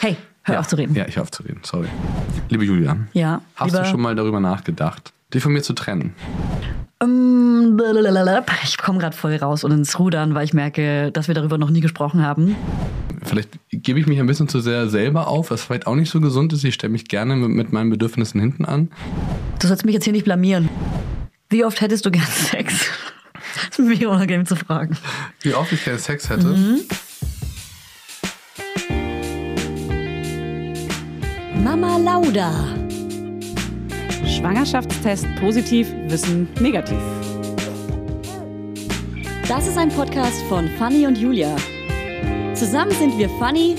Hey, hör ja. auf zu reden. Ja, ich hör auf zu reden, sorry. Liebe Julia, Ja, hast du schon mal darüber nachgedacht, dich von mir zu trennen? Ähm, blablabla. Ich komme gerade voll raus und ins Rudern, weil ich merke, dass wir darüber noch nie gesprochen haben. Vielleicht gebe ich mich ein bisschen zu sehr selber auf, was vielleicht auch nicht so gesund ist. Ich stelle mich gerne mit, mit meinen Bedürfnissen hinten an. Du sollst mich jetzt hier nicht blamieren. Wie oft hättest du gern Sex? Das ist mir unangenehm zu fragen. Wie oft ich gerne Sex hätte? Mhm. Mama Lauda. Schwangerschaftstest positiv, Wissen negativ. Das ist ein Podcast von Fanny und Julia. Zusammen sind wir Fanny.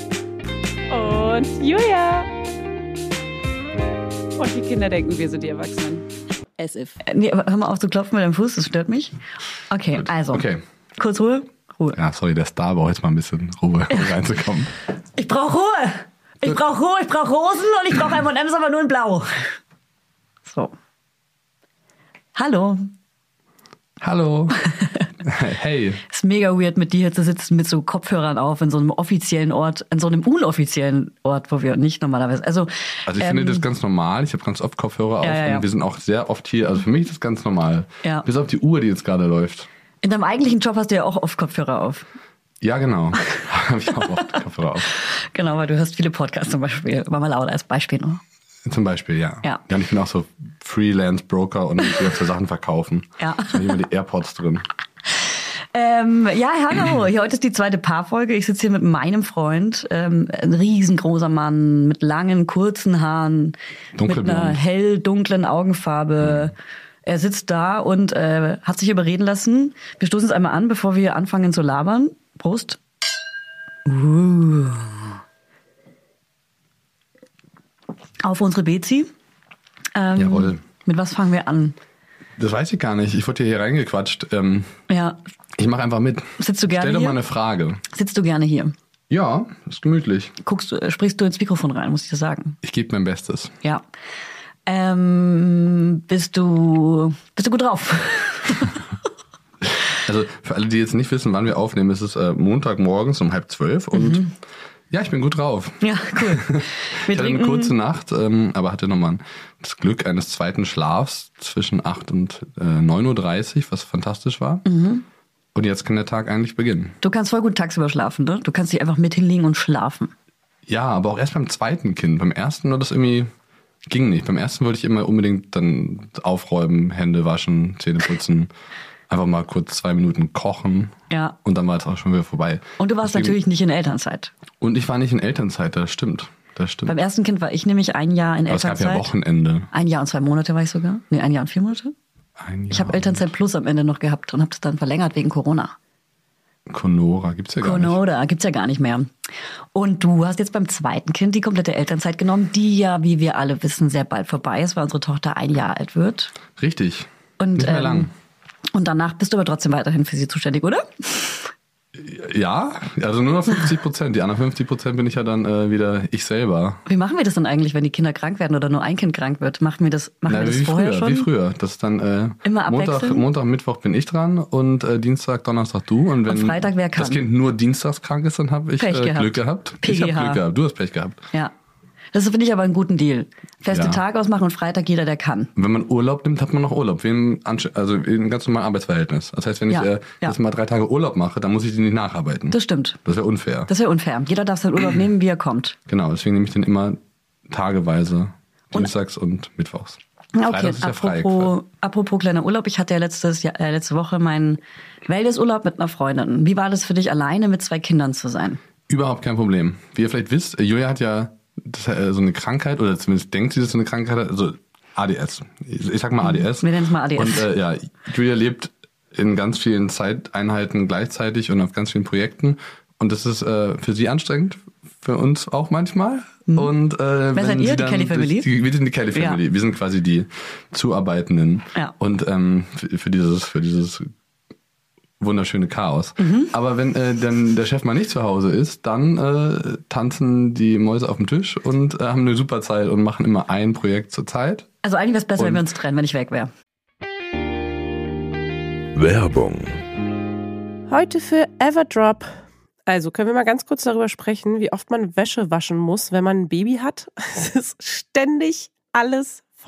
Und Julia. Und die Kinder denken, wir sind die Erwachsenen. As if. Äh, Nee, aber hör mal auf zu klopfen mit deinem Fuß, das stört mich. Okay, Gut, also. okay. Kurz Ruhe. Ruhe. Ja, sorry, der Star braucht jetzt mal ein bisschen Ruhe, um reinzukommen. Ich brauche Ruhe. Ich brauche ich brauche Rosen und ich brauche M&M's, aber nur in Blau. So. Hallo. Hallo. hey. Ist mega weird, mit dir hier zu sitzen, mit so Kopfhörern auf, in so einem offiziellen Ort, in so einem unoffiziellen Ort, wo wir nicht normalerweise, also. Also ich ähm, finde das ganz normal. Ich habe ganz oft Kopfhörer auf ja, ja. und wir sind auch sehr oft hier. Also für mich ist das ganz normal. Ja. Bis auf die Uhr, die jetzt gerade läuft. In deinem eigentlichen Job hast du ja auch oft Kopfhörer auf. Ja, genau. habe ich auch oft Kopfhörer auf. Genau, weil du hörst viele Podcasts zum Beispiel. Mama Lauda als Beispiel noch. Zum Beispiel, ja. Ja. Ja, und ich bin auch so Freelance-Broker und ich will so Sachen verkaufen. Ja. Da habe ich immer die AirPods drin. Ähm, ja, hallo. Hier heute ist die zweite Paarfolge. Ich sitze hier mit meinem Freund, ähm, ein riesengroßer Mann mit langen, kurzen Haaren, mit Dunkelblond. einer hell dunklen Augenfarbe. Er sitzt da und äh, hat sich überreden lassen. Wir stoßen es einmal an, bevor wir anfangen zu labern. Prost. Uh. Auf unsere Bezi. Ähm, Jawohl. Mit was fangen wir an? Das weiß ich gar nicht. Ich wurde hier reingequatscht. Ähm, Ja, ich mache einfach mit. Sitzt du gerne Stell doch hier? mal eine Frage. sitzt du gerne hier? Ja, ist gemütlich. Guckst du, äh, sprichst du ins Mikrofon rein, muss ich dir sagen. Ich gebe mein Bestes. Ja. Ähm, bist du bist du gut drauf? Also für alle, die jetzt nicht wissen, wann wir aufnehmen, ist es äh, Montagmorgens um halb zwölf und ja, ich bin gut drauf. ja, cool. Wir Ich hatte eine kurze Nacht, ähm, aber hatte nochmal das Glück eines zweiten Schlafs zwischen 8 und äh, 9.30 Uhr, was fantastisch war. Und jetzt kann der Tag eigentlich beginnen. Du kannst voll gut tagsüber schlafen, ne? Du kannst dich einfach mit hinlegen und schlafen. Ja, aber auch erst beim zweiten Kind. Beim ersten war das irgendwie, ging nicht. Beim ersten wollte ich immer unbedingt dann aufräumen, Hände waschen, Zähne putzen, einfach mal kurz zwei Minuten kochen. Ja. Und dann war es auch schon wieder vorbei. Und du warst Deswegen- natürlich nicht in Elternzeit. Und ich war nicht in Elternzeit, das stimmt. Das stimmt. Beim ersten Kind war ich nämlich ein Jahr in aber es gab Elternzeit. ja Wochenende. Ein Jahr und zwei Monate war ich sogar. Nee, ein Jahr und vier Monate. Ein Jahr. Ich habe Elternzeit Plus am Ende noch gehabt und habe das dann verlängert wegen Corona. Conora gibt's ja gar nicht. Corona gibt's ja gar nicht mehr. Und du hast jetzt beim zweiten Kind die komplette Elternzeit genommen, die ja, wie wir alle wissen, sehr bald vorbei ist, weil unsere Tochter ein Jahr alt wird. Richtig. Und, nicht mehr ähm, lang. Und danach bist du aber trotzdem weiterhin für sie zuständig, oder? Ja, also nur noch 50 Prozent. Die anderen 50 Prozent bin ich ja dann äh, wieder ich selber. Wie machen wir das dann eigentlich, wenn die Kinder krank werden oder nur ein Kind krank wird? Machen wir das, machen Na, wir das wie vorher früher, schon? wie früher. Das ist dann äh, Immer Montag? Montag, Mittwoch bin ich dran und äh, Dienstag, Donnerstag du. Und wenn Freitag wer kann? das Kind nur dienstags krank ist, dann habe ich Pech äh, gehabt. Glück gehabt. Ich habe. Glück gehabt. Du hast Pech gehabt. Ja. Das finde ich aber einen guten Deal. Feste Ja. Tag ausmachen und Freitag jeder, der kann. Und wenn man Urlaub nimmt, hat man noch Urlaub. Wie Ansch- also wie im ganz normalen Arbeitsverhältnis. Das heißt, wenn Ja, ich äh, ja. jetzt mal drei Tage Urlaub mache, dann muss ich die nicht nacharbeiten. Das stimmt. Das wäre unfair. Das wäre unfair. Jeder darf seinen Urlaub nehmen, wie er kommt. Genau, deswegen nehme ich den immer tageweise. Dienstags und Mittwochs. Okay, apropos, apropos kleiner Urlaub. Ich hatte ja letztes Jahr, äh, letzte Woche meinen Wellnessurlaub mit einer Freundin. Wie war das für dich, alleine mit zwei Kindern zu sein? Überhaupt kein Problem. Wie ihr vielleicht wisst, äh, Julia hat ja das, äh, so eine Krankheit, oder zumindest denkt sie, dass sie eine Krankheit hat, also ADS. Ich, ich sag mal ADS. Wir nennen es mal ADS. Und äh, ja, Julia lebt in ganz vielen Zeiteinheiten gleichzeitig und auf ganz vielen Projekten. Und das ist äh, für sie anstrengend, für uns auch manchmal. Und äh, Wer wenn seid ihr, die Kelly Family? Die, wir sind die Kelly Ja. Family. Wir sind quasi die Zuarbeitenden. Ja. Und ähm, für, für dieses, für dieses wunderschöne Chaos. Mhm. Aber wenn äh, dann der Chef mal nicht zu Hause ist, dann äh, tanzen die Mäuse auf dem Tisch und äh, haben eine super Zeit und machen immer ein Projekt zur Zeit. Also eigentlich wäre es besser, wenn Und- wir uns trennen, wenn ich weg wäre. Werbung. Heute für Everdrop. Also können wir mal ganz kurz darüber sprechen, wie oft man Wäsche waschen muss, wenn man ein Baby hat. Es ist ständig alles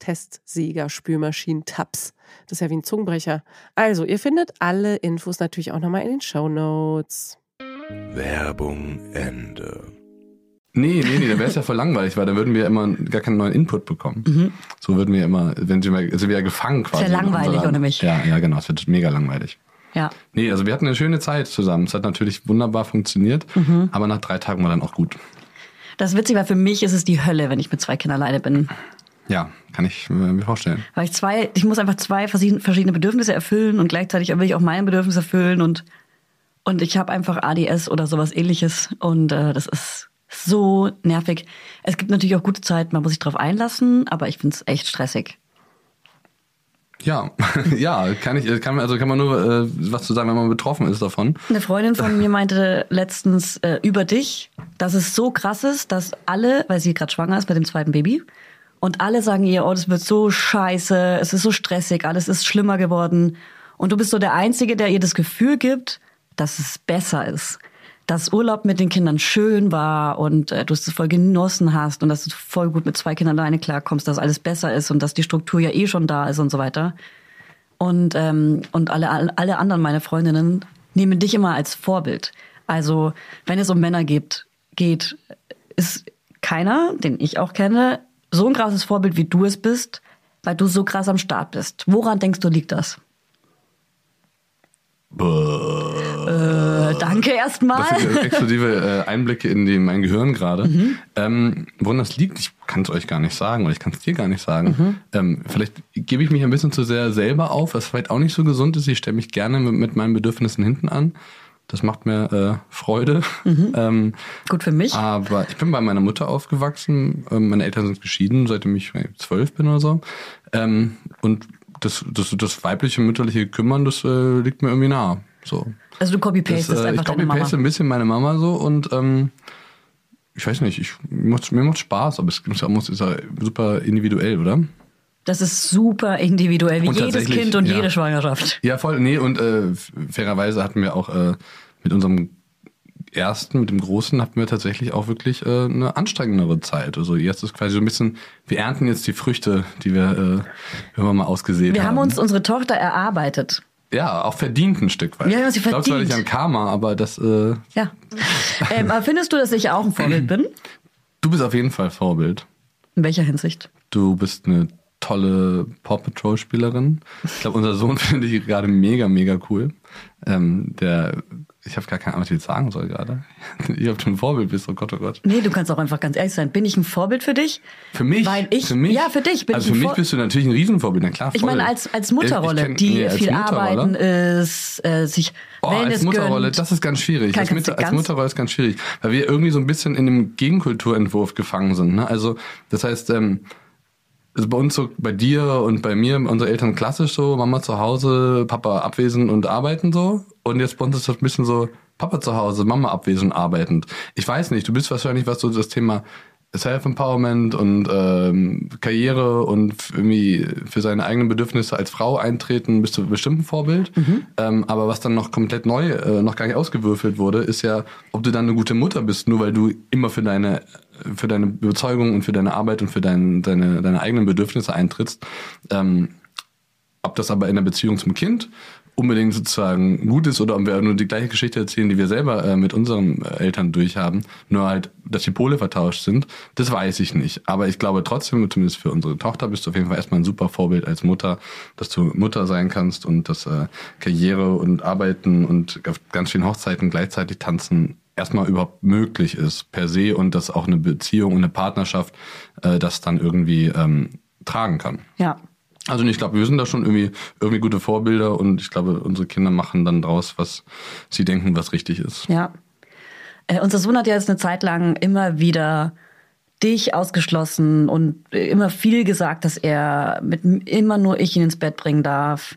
Testsieger, Spülmaschinen, Tabs. Das ist ja wie ein Zungenbrecher. Also, ihr findet alle Infos natürlich auch nochmal in den Show Notes. Werbung Ende. Nee, nee, nee, dann wäre es ja voll langweilig, weil dann würden wir immer gar keinen neuen Input bekommen. So würden wir immer, wenn sie mal, sind wir ja gefangen quasi. In langweilig unserer- ohne mich. Ja, ja, genau, es wird mega langweilig. Ja. Nee, also wir hatten eine schöne Zeit zusammen. Es hat natürlich wunderbar funktioniert, Mhm. aber nach drei Tagen war dann auch gut. Das ist witzig, weil für mich ist es die Hölle, wenn ich mit zwei Kindern alleine bin. Ja, kann ich mir vorstellen. Weil ich zwei, ich muss einfach zwei verschieden- verschiedene Bedürfnisse erfüllen und gleichzeitig will ich auch mein Bedürfnis erfüllen und, und ich habe einfach ADS oder sowas ähnliches und äh, das ist so nervig. Es gibt natürlich auch gute Zeiten, man muss sich drauf einlassen, aber ich find's echt stressig. Ja, ja, kann ich, kann man, also kann man nur äh, was zu sagen, wenn man betroffen ist davon. Eine Freundin von mir meinte letztens äh, über dich, dass es so krass ist, dass alle, weil sie gerade schwanger ist mit dem zweiten Baby, und alle sagen ihr, oh, das wird so scheiße, es ist so stressig, alles ist schlimmer geworden. Und du bist so der Einzige, der ihr das Gefühl gibt, dass es besser ist. Dass Urlaub mit den Kindern schön war und äh, du es voll genossen hast und dass du voll gut mit zwei Kindern alleine klarkommst, dass alles besser ist und dass die Struktur ja eh schon da ist und so weiter. Und, ähm, und alle, alle anderen meine Freundinnen nehmen dich immer als Vorbild. Also, wenn es um Männer geht, geht, ist keiner, den ich auch kenne, so ein krasses Vorbild, wie du es bist, weil du so krass am Start bist. Woran denkst du, liegt das? Äh, danke erstmal. Das sind äh, exklusive äh, Einblicke in die, mein Gehirn gerade. Mhm. Ähm, woran das liegt, ich kann es euch gar nicht sagen oder ich kann es dir gar nicht sagen. Mhm. Ähm, vielleicht gebe ich mich ein bisschen zu sehr selber auf, was vielleicht auch nicht so gesund ist. Ich stelle mich gerne mit, mit meinen Bedürfnissen hinten an. Das macht mir äh, Freude. Mhm. Ähm, Gut für mich. aber ich bin bei meiner Mutter aufgewachsen. Ähm, meine Eltern sind geschieden, seitdem ich äh, zwölf bin oder so. Ähm, und das, das, das weibliche, mütterliche Kümmern, das äh, liegt mir irgendwie nah. So. Also du copy-pastest äh, einfach ich deine Mama. copy-paste ein bisschen meine Mama so und ähm, ich weiß nicht, ich, mir, macht, Spaß, aber es muss- ist ja super individuell, oder? Das ist super individuell, wie Und jedes Kind und ja. jede Schwangerschaft. Ja, voll, nee, und äh, fairerweise hatten wir auch äh, mit unserem ersten, mit dem Großen, hatten wir tatsächlich auch wirklich äh, eine anstrengendere Zeit. Also jetzt ist quasi so ein bisschen, wir ernten jetzt die Früchte, die wir äh, irgendwann mal ausgesät Wir haben. haben uns unsere Tochter erarbeitet. ja, auch verdient ein Stück weit. Haben sie ich glaube verdient. nicht an Karma, aber das, äh, Ja. ähm, aber findest du, dass ich auch ein Vorbild bin? du bist auf jeden Fall Vorbild. In welcher Hinsicht? Du bist eine tolle Paw Patrol Spielerin. Ich glaube, unser Sohn finde ich gerade mega, mega cool. Ähm, der, ich habe gar keine Ahnung, was ich jetzt sagen soll gerade. Ich habe ein Vorbild bist, oh Gott, oh Gott. Nee, du kannst auch einfach ganz ehrlich sein. Bin ich ein Vorbild für dich? Für mich? Weil ich, für mich? ja, für dich bin also ich für mich Vor bist du natürlich ein Riesenvorbild, na klar. Ich voll. meine, als, als Mutterrolle, Ich kenn- die nee, als viel Mutterrolle? arbeiten ist, äh, sich Oh, als Mutterrolle, gönnt. das ist ganz schwierig. Kann- Als, Mutter, als Mutterrolle ist ganz schwierig, weil wir irgendwie so ein bisschen in dem Gegenkulturentwurf gefangen sind. Ne? Also das heißt, ähm, also bei uns so, bei dir und bei mir, unsere Eltern klassisch so, Mama zu Hause, Papa abwesend und arbeiten so. Und jetzt bei uns ist das ein bisschen so, Papa zu Hause, Mama abwesend, arbeitend. Ich weiß nicht, du bist wahrscheinlich, was so das Thema Self-Empowerment und ähm, Karriere und irgendwie für seine eigenen Bedürfnisse als Frau eintreten, bist du bestimmt ein Vorbild. Ähm, aber was dann noch komplett neu, äh, noch gar nicht ausgewürfelt wurde, ist ja, ob du dann eine gute Mutter bist, nur weil du immer für deine für deine Überzeugung und für deine Arbeit und für dein, deine, deine eigenen Bedürfnisse eintrittst. Ähm, ob das aber in der Beziehung zum Kind unbedingt sozusagen gut ist oder ob wir nur die gleiche Geschichte erzählen, die wir selber äh, mit unseren äh, Eltern durchhaben, nur halt, dass die Pole vertauscht sind, das weiß ich nicht. Aber ich glaube trotzdem, zumindest für unsere Tochter, bist du auf jeden Fall erstmal ein super Vorbild als Mutter, dass du Mutter sein kannst und dass äh, Karriere und Arbeiten und auf ganz vielen Hochzeiten gleichzeitig tanzen erstmal überhaupt möglich ist per se und dass auch eine Beziehung und eine Partnerschaft äh, das dann irgendwie ähm, tragen kann. ja. Also ich glaube, wir sind da schon irgendwie, irgendwie gute Vorbilder und ich glaube, unsere Kinder machen dann draus, was sie denken, was richtig ist. Ja. Äh, unser Sohn hat ja jetzt eine Zeit lang immer wieder dich ausgeschlossen und immer viel gesagt, dass er mit immer nur ich ihn ins Bett bringen darf,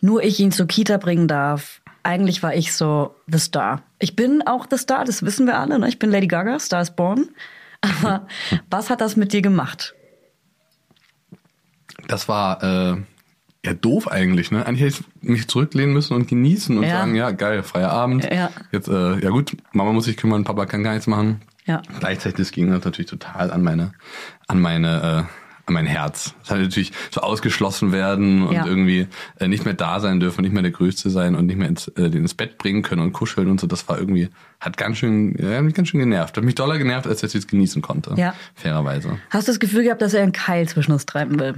nur ich ihn zur Kita bringen darf. Eigentlich war ich so the Star. Ich bin auch the Star, das wissen wir alle. Ne? Ich bin Lady Gaga, Star is Born. Aber was hat das mit dir gemacht? Das war äh, ja doof eigentlich, ne? Eigentlich hätte ich mich zurücklehnen müssen und genießen und Ja. sagen, ja, geil, freier Abend. Ja. Jetzt, äh, ja gut, Mama muss sich kümmern, Papa kann gar nichts machen. Ja. Gleichzeitig ging das natürlich total an meine, an meine, äh, an mein Herz. Es hat natürlich so ausgeschlossen werden und Ja. irgendwie äh, nicht mehr da sein dürfen, nicht mehr der Größte sein und nicht mehr ins, äh, ins Bett bringen können und kuscheln und so. Das war irgendwie, hat ganz schön, ja, hat mich ganz schön genervt. Hat mich doller genervt, als dass ich es genießen konnte. Ja. Fairerweise. Hast du das Gefühl gehabt, dass er einen Keil zwischen uns treiben will?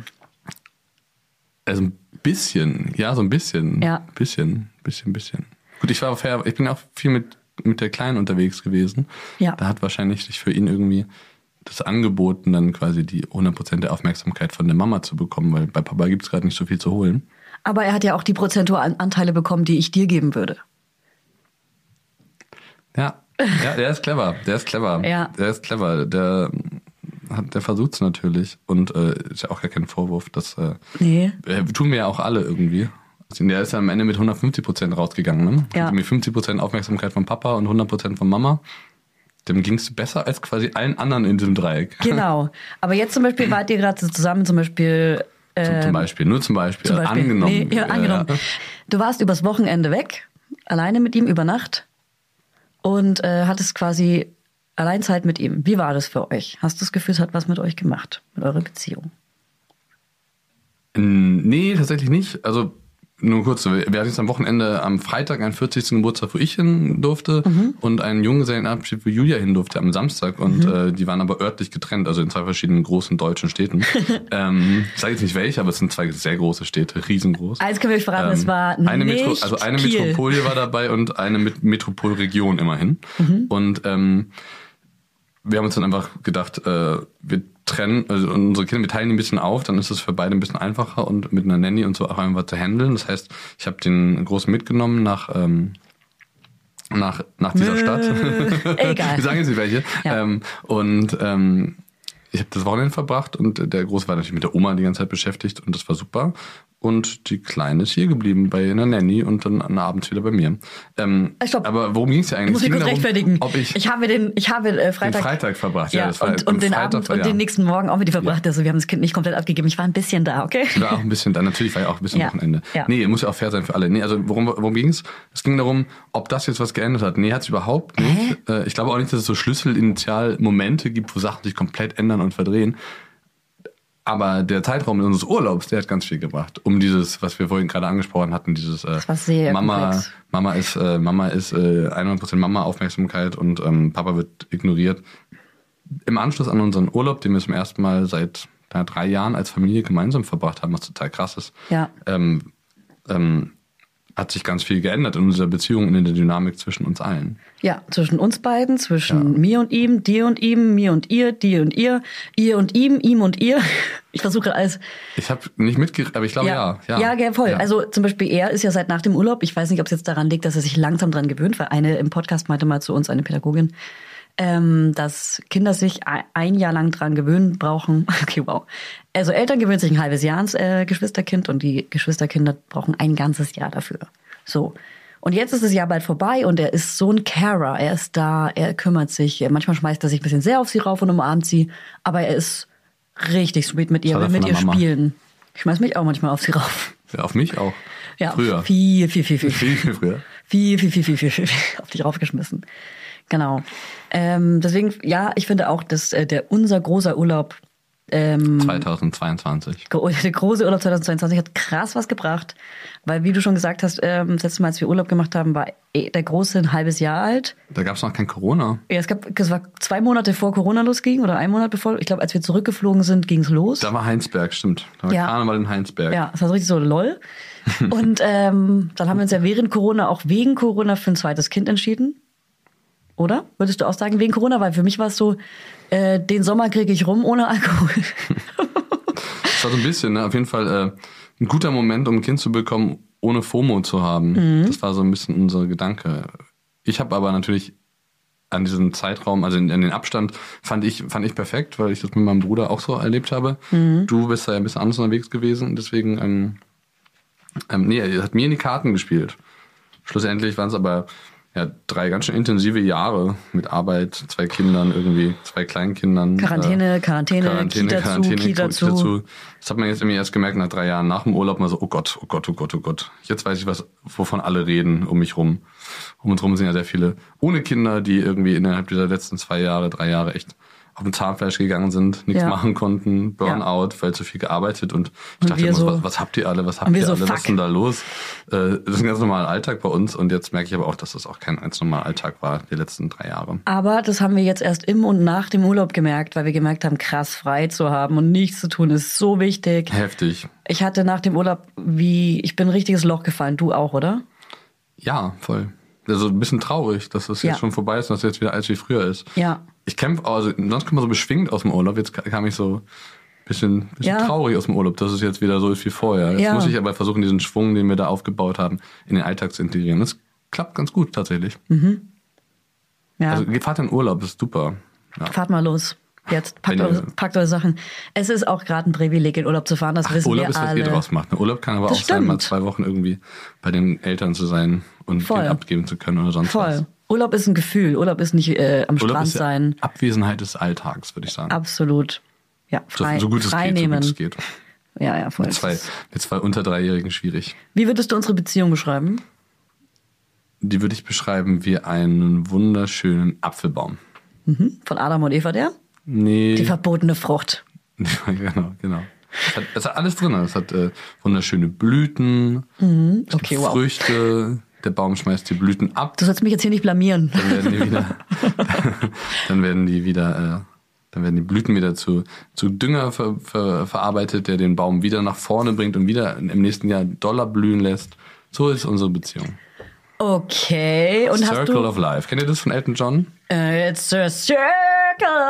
Also ein bisschen, ja, so ein bisschen. Ja. Bisschen, bisschen, bisschen. Gut, ich war fair, ich bin auch viel mit, mit der Kleinen unterwegs gewesen. Ja. Da hat wahrscheinlich sich für ihn irgendwie das angeboten, dann quasi die 100% der Aufmerksamkeit von der Mama zu bekommen, weil bei Papa gibt's gerade nicht so viel zu holen. Aber er hat ja auch die prozentualen Anteile bekommen, die ich dir geben würde. Ja, ja, der ist clever, der ist clever. Ja. Der ist clever, der hat, der versucht's natürlich und äh, ist ja auch gar kein Vorwurf, das äh, Nee. äh, tun wir ja auch alle irgendwie. Also Der ist ja am Ende mit 150 Prozent rausgegangen, ne? Ja. Also mit 50 Prozent Aufmerksamkeit von Papa und 100 Prozent von Mama. Dem ging's besser als quasi allen anderen in diesem Dreieck. Genau. Aber jetzt zum Beispiel wart ihr gerade so zusammen, zum Beispiel. Zum, ähm, zum Beispiel, nur zum Beispiel. Zum Beispiel. Angenommen. Nee, ja, angenommen. Ja. Du warst übers Wochenende weg, alleine mit ihm über Nacht und äh, hattest quasi allein Zeit mit ihm. Wie war das für euch? Hast du das Gefühl, es hat was mit euch gemacht, mit eurer Beziehung? Nee, tatsächlich nicht. Also nur kurz, wir hatten jetzt am Wochenende am Freitag einen 40. Geburtstag, wo ich hin durfte Mhm. und einen Junggesellenabschied, wo Julia hin durfte am Samstag und Mhm. äh, die waren aber örtlich getrennt, also in zwei verschiedenen großen deutschen Städten. ähm, ich sage jetzt nicht welche, aber es sind zwei sehr große Städte, riesengroß. Eins können wir verraten, es war Ähm, eine nicht Metro, also eine Kiel. Metropole war dabei und eine Met Metropolregion immerhin. Mhm. Und ähm, wir haben uns dann einfach gedacht, äh, wir trennen, also unsere Kinder, wir teilen die ein bisschen auf, dann ist es für beide ein bisschen einfacher und mit einer Nanny und so auch einfach zu handeln. Das heißt, ich habe den Großen mitgenommen nach ähm, nach nach dieser Stadt. Egal. wir sagen jetzt nicht welche. Ja. Ähm, und ähm, ich habe das Wochenende verbracht und der Große war natürlich mit der Oma die ganze Zeit beschäftigt und das war super. Und die Kleine ist hier geblieben bei einer Nanny und dann abends wieder bei mir. Ähm, Äh, stopp. Aber worum ging es ja eigentlich? Ich muss Es mich ging kurz darum, rechtfertigen. Ob ich, ich habe den, ich habe äh, den Freitag, Freitag verbracht. ja, Ja, das war und, und den Freitag, Abend und ja. den nächsten Morgen auch mit dir verbracht. Also wir haben das Kind nicht komplett abgegeben. Ich war ein bisschen da, okay? Ich war auch ein bisschen, dann natürlich war ja auch ein bisschen Ja. Wochenende. Ja. Nee, muss ja auch fair sein für alle. Nee, also worum, worum ging's? Es ging darum, ob das jetzt was geändert hat. Nee, hat's überhaupt nicht. Äh, Ich glaube auch nicht, dass es so Schlüsselinitialmomente gibt, wo Sachen sich komplett ändern und verdrehen. Aber der Zeitraum unseres Urlaubs, der hat ganz viel gebracht. Um dieses, was wir vorhin gerade angesprochen hatten, dieses äh, Mama, komplex. Mama ist, äh, Mama ist äh, 100% Mama Aufmerksamkeit und ähm, Papa wird ignoriert. Im Anschluss an unseren Urlaub, den wir zum ersten Mal seit drei Jahren als Familie gemeinsam verbracht haben, was total krass ist, Ja. ähm, ähm, hat sich ganz viel geändert in unserer Beziehung und in der Dynamik zwischen uns allen. Ja, zwischen uns beiden, zwischen mir und ihm, dir und ihm, mir und ihr, dir und ihr, ihr und ihm, ihm und ihr. Ich versuche alles. Ich habe nicht mitgekriegt, aber ich glaube ja. Ja, ja, ja, voll. Ja. Also zum Beispiel er ist ja seit nach dem Urlaub, ich weiß nicht, ob es jetzt daran liegt, dass er sich langsam dran gewöhnt, weil eine im Podcast meinte mal zu uns, eine Pädagogin, ähm, dass Kinder sich ein- Jahr lang dran gewöhnen brauchen. Okay, wow. Also Eltern gewöhnen sich ein halbes Jahr ans äh, Geschwisterkind und die Geschwisterkinder brauchen ein ganzes Jahr dafür. So. Und jetzt ist das Jahr bald vorbei und er ist so ein Carer. Er ist da, er kümmert sich. Manchmal schmeißt er sich ein bisschen sehr auf sie rauf und umarmt sie, aber er ist richtig sweet mit ihr, will er mit ihr Mama. spielen. Ich schmeiß mich auch manchmal auf sie rauf. Ja, auf mich auch. Ja, Früher. Viel, viel, viel, viel. Viel, viel früher. Viel, viel, viel, viel, viel, viel, viel auf dich raufgeschmissen. Genau. Ähm, deswegen, ja, ich finde auch, dass äh, der unser großer Urlaub, ähm, 2022. gro- der große Urlaub 2022 hat krass was gebracht, weil wie du schon gesagt hast, ähm, das letzte Mal, als wir Urlaub gemacht haben, war eh der große ein halbes Jahr alt. Da gab es noch kein Corona. Ja, es gab, es war zwei Monate vor Corona losging oder ein Monat bevor. Ich glaube, als wir zurückgeflogen sind, ging's los. Da war Heinsberg, stimmt. Da war Ja. Karneval in Heinsberg. Ja, es war so richtig so lol. Und ähm, dann haben wir uns ja während Corona auch wegen Corona für ein zweites Kind entschieden. Oder? Würdest du auch sagen, wegen Corona? Weil für mich war es so, äh, den Sommer kriege ich rum ohne Alkohol. Das war so ein bisschen, ne? auf jeden Fall äh, ein guter Moment, um ein Kind zu bekommen, ohne FOMO zu haben. Mhm. Das war so ein bisschen unser Gedanke. Ich habe aber natürlich an diesem Zeitraum, also in, in den Abstand, fand ich, fand ich perfekt, weil ich das mit meinem Bruder auch so erlebt habe. Mhm. Du bist da ja ein bisschen anders unterwegs gewesen, deswegen, ähm, ähm, nee, er hat mir in die Karten gespielt. Schlussendlich waren es aber ja, drei ganz schön intensive Jahre mit Arbeit, zwei Kindern irgendwie, zwei Kleinkindern. Quarantäne, Quarantäne, Kita zu, Kita zu. Das hat man jetzt irgendwie erst gemerkt nach drei Jahren nach dem Urlaub mal so, oh Gott, oh Gott, oh Gott, oh Gott. Jetzt weiß ich was, wovon alle reden um mich rum. Um uns rum sind ja sehr viele ohne Kinder, die irgendwie innerhalb dieser letzten zwei Jahre, drei Jahre echt auf dem Zahnfleisch gegangen sind, nichts Ja. machen konnten, Burnout, weil zu viel gearbeitet und ich Und dachte immer, so- was, was habt ihr alle, was habt ihr so, alle, was fuck. ist denn da los? Äh, Das ist ein ganz normaler Alltag bei uns und jetzt merke ich aber auch, dass das auch kein ganz normaler Alltag war, die letzten drei Jahre. Aber das haben wir jetzt erst im und nach dem Urlaub gemerkt, weil wir gemerkt haben, krass frei zu haben und nichts zu tun ist so wichtig. Heftig. Ich hatte nach dem Urlaub wie, ich bin ein richtiges Loch gefallen. Du auch, oder? Ja, voll. Also ein bisschen traurig, dass das Ja. jetzt schon vorbei ist und dass jetzt wieder alles wie früher ist. Ja. Ich kämpfe, also sonst kommt man so beschwingt aus dem Urlaub. Jetzt ka- kam ich so ein bisschen, bisschen Ja. traurig aus dem Urlaub, dass es jetzt wieder so ist wie vorher. Jetzt Ja. muss ich aber versuchen, diesen Schwung, den wir da aufgebaut haben, in den Alltag zu integrieren. Das klappt ganz gut tatsächlich. Ja. Also fahrt in Urlaub, das ist super. Fahrt mal los. Jetzt packt, eure, packt eure Sachen. Es ist auch gerade ein Privileg, in Urlaub zu fahren. Das wissen Urlaub wir ist, was alle. ihr draus macht. Ne? Urlaub kann aber Das auch sein, mal stimmt. zwei Wochen irgendwie bei den Eltern zu sein und Voll. Kind abgeben zu können oder sonst was. Voll. Urlaub ist ein Gefühl. Urlaub ist nicht äh, am Urlaub Strand ist ja sein. Abwesenheit des Alltags, würde ich sagen. Absolut. Ja, so, frei, so gut es frei geht, so gut es geht. Ja, ja, voll. Mit zwei, mit zwei unter Dreijährigen schwierig. Wie würdest du unsere Beziehung beschreiben? Die würde ich beschreiben wie einen wunderschönen Apfelbaum. Von Adam und Eva der? Nee. Die verbotene Frucht. genau, genau. Es hat, es hat alles drin. Es hat äh, wunderschöne Blüten, Mhm. Okay, gibt wow. Der Baum schmeißt die Blüten ab. Du sollst mich jetzt hier nicht blamieren. Dann werden die wieder, dann werden die wieder, äh, dann werden die Blüten wieder zu, zu Dünger ver, ver, verarbeitet, der den Baum wieder nach vorne bringt und wieder im nächsten Jahr doller blühen lässt. So ist unsere Beziehung. Okay. Und hast Circle du... of Life. Kennt ihr das von Elton John? Äh, It's a circle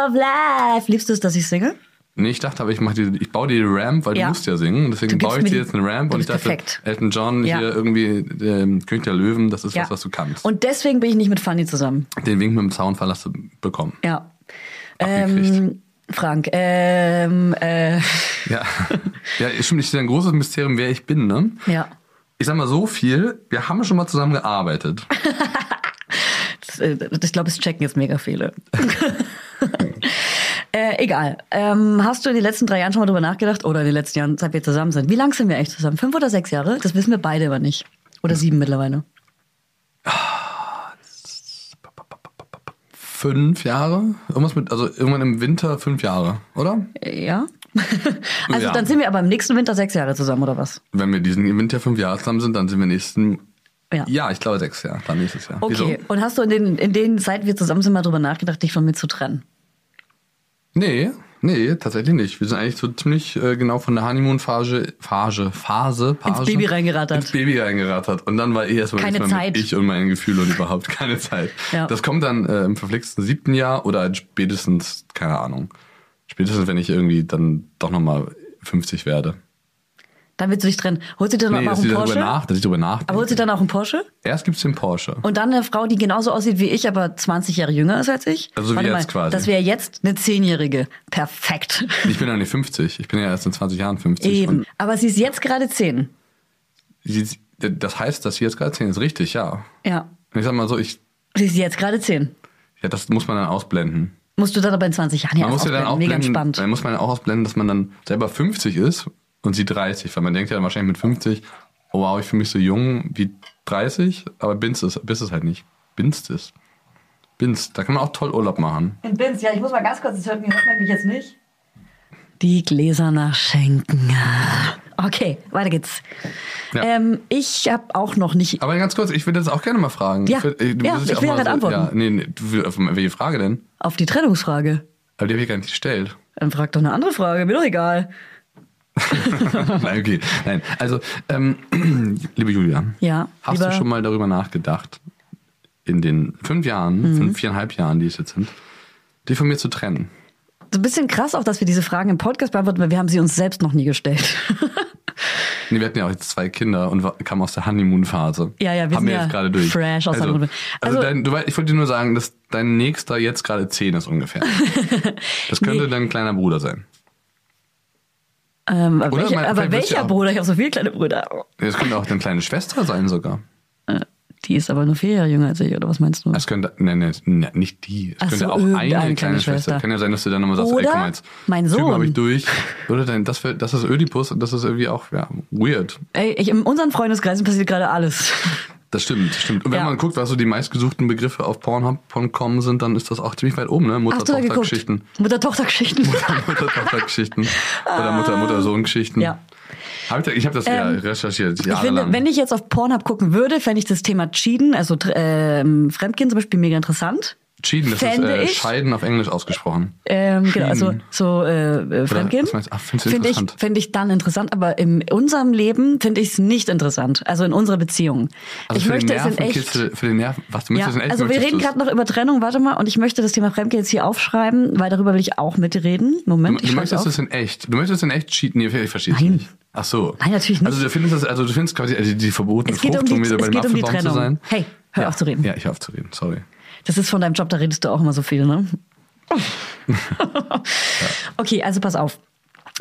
of life. Liebst du es, dass ich singe? Nee, ich dachte aber, ich mach die, ich baue die Ramp, weil Ja. du musst ja singen. Deswegen baue ich dir jetzt eine Ramp und ich dachte, perfekt. Elton John Ja. hier irgendwie, ähm, König der Löwen, das ist was, was du kannst. Und deswegen bin ich nicht mit Fanny zusammen. Den Wink mit dem Zaunfall hast du bekommen. Ja. Ähm, Frank, ähm, äh, Ja. ja, stimmt, ist ja ein großes Mysterium, wer ich bin, ne? ja. Ich sag mal so viel, wir haben schon mal zusammen gearbeitet. Das, äh, Ich glaube, es checken jetzt mega viele. äh, egal. Ähm, hast du in den letzten drei Jahren schon mal drüber nachgedacht? Oder in den letzten Jahren, seit wir zusammen sind? Wie lang sind wir eigentlich zusammen? Fünf oder sechs Jahre? Das wissen wir beide aber nicht. Oder sieben mittlerweile. Fünf Jahre? Irgendwas mit, also irgendwann im Winter fünf Jahre, oder? Äh, Ja. also Ja. dann sind wir aber im nächsten Winter sechs Jahre zusammen, oder was? Wenn wir diesen Winter fünf Jahre zusammen sind, dann sind wir nächsten Ja. Ja, ich glaube sechs Jahre, dann nächstes Jahr. Okay. Wieso? Und hast du in den, in den, seit wir zusammen sind, mal drüber nachgedacht, dich von mir zu trennen? Nee, Nee, tatsächlich nicht. Wir sind eigentlich so ziemlich äh, genau von der Honeymoon-Phase, Phase, Phase, Phase Ins Baby reingerattert. Ins Baby reingerattert. Und dann war eh erstmal Keine Zeit. mit ich und mein Gefühl und überhaupt keine Zeit. Ja. Das kommt dann äh, im verflixten siebten Jahr oder halt spätestens, keine Ahnung, spätestens, wenn ich irgendwie dann doch nochmal 50 werde. Dann willst du dich trennen. Holst du dir dann Nee, auch einen Porsche? nach, dass ich darüber nachdenke. Aber holst du dann auch einen Porsche? Erst gibt's den Porsche. Und dann eine Frau, die genauso aussieht wie ich, aber 20 Jahre jünger ist als ich? Also wie Warte jetzt mal, quasi. Das wäre jetzt eine Zehnjährige. Perfekt. Ich bin ja nicht 50. Ich bin ja erst in 20 Jahren 50. Eben. Aber sie ist jetzt gerade 10. sie- das heißt, dass sie jetzt gerade 10 ist. Richtig, ja. Ja. Ich sag mal so, ich, Sie ist jetzt gerade 10. ja, das muss man dann ausblenden. Musst du dann aber in 20 Jahren ja Man muss ja dann auch Mega blenden, entspannt. dann muss man auch ausblenden, dass man dann selber 50 ist und sie 30, weil man denkt ja dann wahrscheinlich mit 50, oh wow, ich fühle mich so jung wie 30, aber binst es, bist es halt nicht. Binst es. Binst, da kann man auch toll Urlaub machen. In Binz, ja, ich muss mal ganz kurz, das hört, hört man mich jetzt nicht. Die Gläser nachschenken. Okay, weiter geht's. Ja. Ähm, ich habe auch noch nicht. Aber ganz kurz, ich würde jetzt auch gerne mal fragen. Ja, würd- äh, du ja, ich auch will mal gerade antworten. Ja, nee, nee, auf welche Frage denn? Auf die Trennungsfrage. Aber die habe ich gar nicht gestellt. Dann frag doch eine andere Frage, mir doch egal. Nein, okay. Nein. Also, ähm, liebe Julia, Ja, hast lieber- du schon mal darüber nachgedacht, in den fünf Jahren, Mhm. fünf, viereinhalb Jahren, die es jetzt sind, dich von mir zu trennen? So ein bisschen krass auch, dass wir diese Fragen im Podcast beantworten, weil wir haben sie uns selbst noch nie gestellt. Nee, wir hatten ja auch jetzt zwei Kinder und kamen aus der Honeymoon-Phase. Ja, ja, wir Haben sind wir ja jetzt gerade durch. fresh aus der also, Honeymoon. also, Also- dein, du, ich wollte dir nur sagen, dass dein nächster jetzt gerade zehn ist ungefähr. Das könnte Nee. dein kleiner Bruder sein. Ähm, aber mein- aber welcher Bruder? Ich habe so viele kleine Brüder. Das könnte auch deine kleine Schwester sein sogar. Äh, Die ist aber nur vier Jahre jünger als ich, oder was meinst du? Es könnte, nee, nee, nee, nicht die. Es Ach könnte so, auch eine kleine kleine Schwester. Schwester. Kann ja sein, dass du dann nochmal sagst, ey, Oder guck mal jetzt. mein Typen Sohn. habe ich durch. Oder dein, das, das ist Ödipus und das ist irgendwie auch, ja, weird. Ey, ich, in unseren Freundeskreisen passiert gerade alles. Das stimmt, das stimmt. Und wenn Ja. man guckt, was so die meistgesuchten Begriffe auf Pornhub.com sind, dann ist das auch ziemlich weit oben, ne? Mutter-Tochter-Geschichten. Mutter-Tochter-Geschichten. Mutter-Tochter-Geschichten. Oder Mutter-Mutter-Sohn-Geschichten. Ja. Hab ich, ich habe das ja Ähm, recherchiert, Ich finde, wenn ich jetzt auf Pornhub gucken würde, fände ich das Thema Cheaten, also ähm, Fremdgehen zum Beispiel, mega interessant. Cheaten, das ist fände äh, ich- Scheiden auf Englisch ausgesprochen. Ähm, genau, also so äh, äh, Fremdgehen. Finde ich, interessant? find ich dann interessant, aber in unserem Leben finde ich es nicht interessant. Also in unserer Beziehung. Also ich möchte es in echt. Nervenkitzel, für den Nerven, was du Ja, möchtest in echt also wir reden gerade noch über Trennung, warte mal, und ich möchte das Thema Fremdgehen jetzt hier aufschreiben, weil darüber will ich auch mitreden. Moment, Du, ich du möchtest es in echt. Du möchtest in echt cheaten. Nee, ich verstehe es nicht. Ach so. Nein, natürlich nicht. Also du findest das, also du findest quasi also die verbotene Es Frucht, um die- um wieder es beim geht um die Apfelbaum zu sein. Hey, hör ja. auf zu reden. Ja, ich hör auf zu reden. Sorry. Das ist von deinem Job, da redest du auch immer so viel, ne? Okay, also pass auf.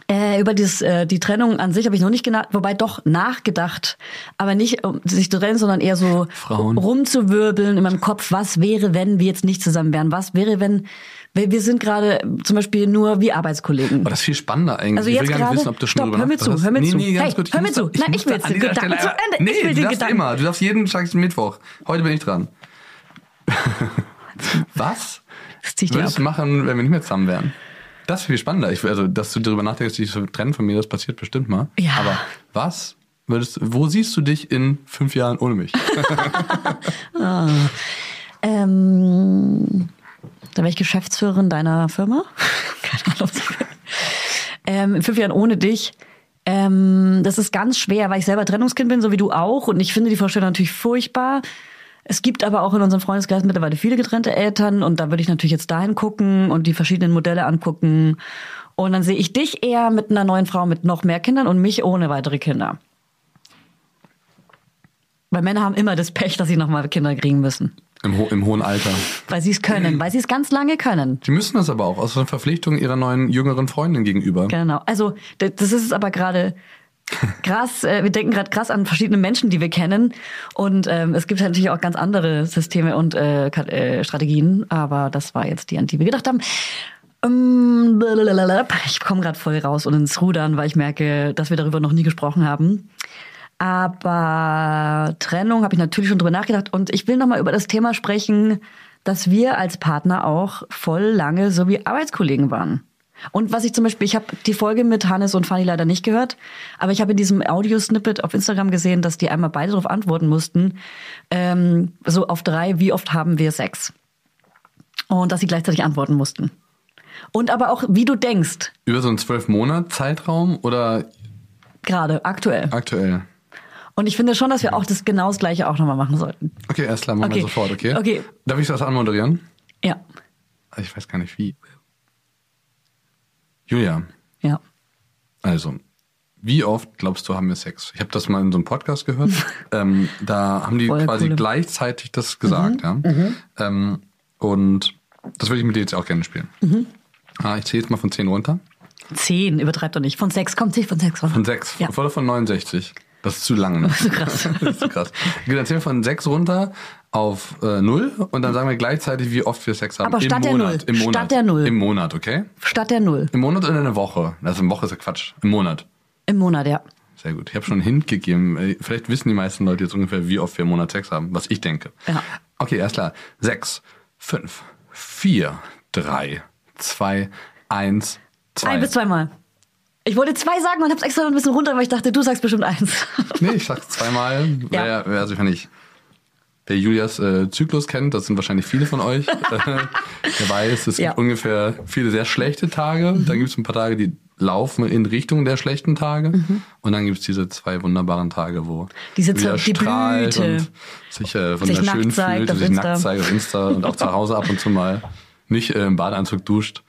Äh, über dieses, äh, die Trennung an sich habe ich noch nicht gedacht, wobei doch nachgedacht, aber nicht um sich zu trennen, sondern eher so Frauen. rumzuwirbeln in meinem Kopf, was wäre, wenn wir jetzt nicht zusammen wären? Was wäre, wenn wir, sind gerade zum Beispiel nur wie Arbeitskollegen? Aber das ist viel spannender eigentlich. Also ich will jetzt gar nicht gerade- wissen, ob du schon Stopp, hör mir zu, hör mir hast. zu. Nee, nee, Hey, gut. Hör mir zu. Nein, ich will den Gedanken zu Ende. Nee, Ich will du den darfst Gedanken. immer. Du darfst jeden Tag Mittwoch. Heute bin ich dran. Was würdest du machen, wenn wir nicht mehr zusammen wären? Das ist viel spannender. Ich, also, dass du darüber nachdenkst, dich zu trennen von mir, das passiert bestimmt mal. Ja. Aber was würdest, wo siehst du dich in fünf Jahren ohne mich? Ähm, da wäre ich Geschäftsführerin deiner Firma. Keine Ahnung. ähm, in fünf Jahren ohne dich. Ähm, das ist ganz schwer, weil ich selber Trennungskind bin, so wie du auch. Und ich finde die Vorstellung natürlich furchtbar. Es gibt aber auch in unserem Freundeskreis mittlerweile viele getrennte Eltern und da würde ich natürlich jetzt dahin gucken und die verschiedenen Modelle angucken. Und dann sehe ich dich eher mit einer neuen Frau mit noch mehr Kindern und mich ohne weitere Kinder. Weil Männer haben immer das Pech, dass sie nochmal Kinder kriegen müssen. Im, ho Im hohen Alter. Weil sie es können, weil sie es ganz lange können. Die müssen das aber auch aus einer Verpflichtung ihrer neuen jüngeren Freundin gegenüber. Genau. Also das ist aber gerade krass. äh, Wir denken gerade krass an verschiedene Menschen, die wir kennen. Und ähm, es gibt halt natürlich auch ganz andere Systeme und äh, äh, Strategien. Aber das war jetzt die, an die wir gedacht haben. Ähm. Ich komme gerade voll raus und ins Rudern, weil ich merke, dass wir darüber noch nie gesprochen haben. Aber Trennung habe ich natürlich schon drüber nachgedacht. Und ich will nochmal über das Thema sprechen, dass wir als Partner auch voll lange so wie Arbeitskollegen waren. Und was ich zum Beispiel, ich habe die Folge mit Hannes und Fanny leider nicht gehört, aber ich habe in diesem Audio-Snippet auf Instagram gesehen, dass die einmal beide darauf antworten mussten, ähm, so auf drei, wie oft haben wir Sex? Und dass sie gleichzeitig antworten mussten. Und aber auch, wie du denkst, Über so einen zwölf Monat Zeitraum oder gerade, aktuell. aktuell? Und ich finde schon, dass wir auch das genau das Gleiche auch nochmal machen sollten. Okay, erst klar, machen Okay. wir sofort, okay? Okay. Darf ich das anmoderieren? Ja. Ich weiß gar nicht wie. Julia, Ja. also, wie oft glaubst du, haben wir Sex? Ich habe das mal in so einem Podcast gehört. ähm, da haben die Voll quasi coole. gleichzeitig das gesagt, ja. Ähm, und das würde ich mit dir jetzt auch gerne spielen. Ah, ich zähle jetzt mal von 10 runter. Zehn, übertreib doch nicht. Von sechs, kommt sich von sechs runter. Von 6. Ja. Von 69. Das ist zu lang. Ne? So krass. Das ist zu krass. Okay, dann zählen wir von 6 runter auf äh, 0 und dann sagen wir gleichzeitig, wie oft wir Sex haben. Aber Im statt der Monat. Null. Im Monat. Statt der Null. Im Monat, okay? Statt der Null. Im Monat oder in der Woche? Also eine Woche ist ja Quatsch. Im Monat. Im Monat, ja. Sehr gut. Ich habe schon einen Hint gegeben. Äh, Vielleicht wissen die meisten Leute jetzt ungefähr, wie oft wir im Monat Sex haben, was ich denke. Ja. Okay, erst klar. Sechs, fünf, vier, drei, zwei, eins, zwei. Ein bis zweimal. Ich wollte zwei sagen und hab's extra noch ein bisschen runter, weil ich dachte, du sagst bestimmt eins. Nee, ich sag's zweimal. Ja. Wer, wer, also wenn ich wer Julias äh, Zyklus kennt, das sind wahrscheinlich viele von euch, äh, der weiß, es Ja. gibt ungefähr viele sehr schlechte Tage. Dann gibt's ein paar Tage, die laufen in Richtung der schlechten Tage. Und dann gibt's diese zwei wunderbaren Tage, wo Mhm. Diese Julia die strahlt Blüte. und sich äh, wunderschön fühlt, und sich nackt zeigt auf Insta und auch zu Hause ab und zu mal nicht äh, im Badeanzug duscht.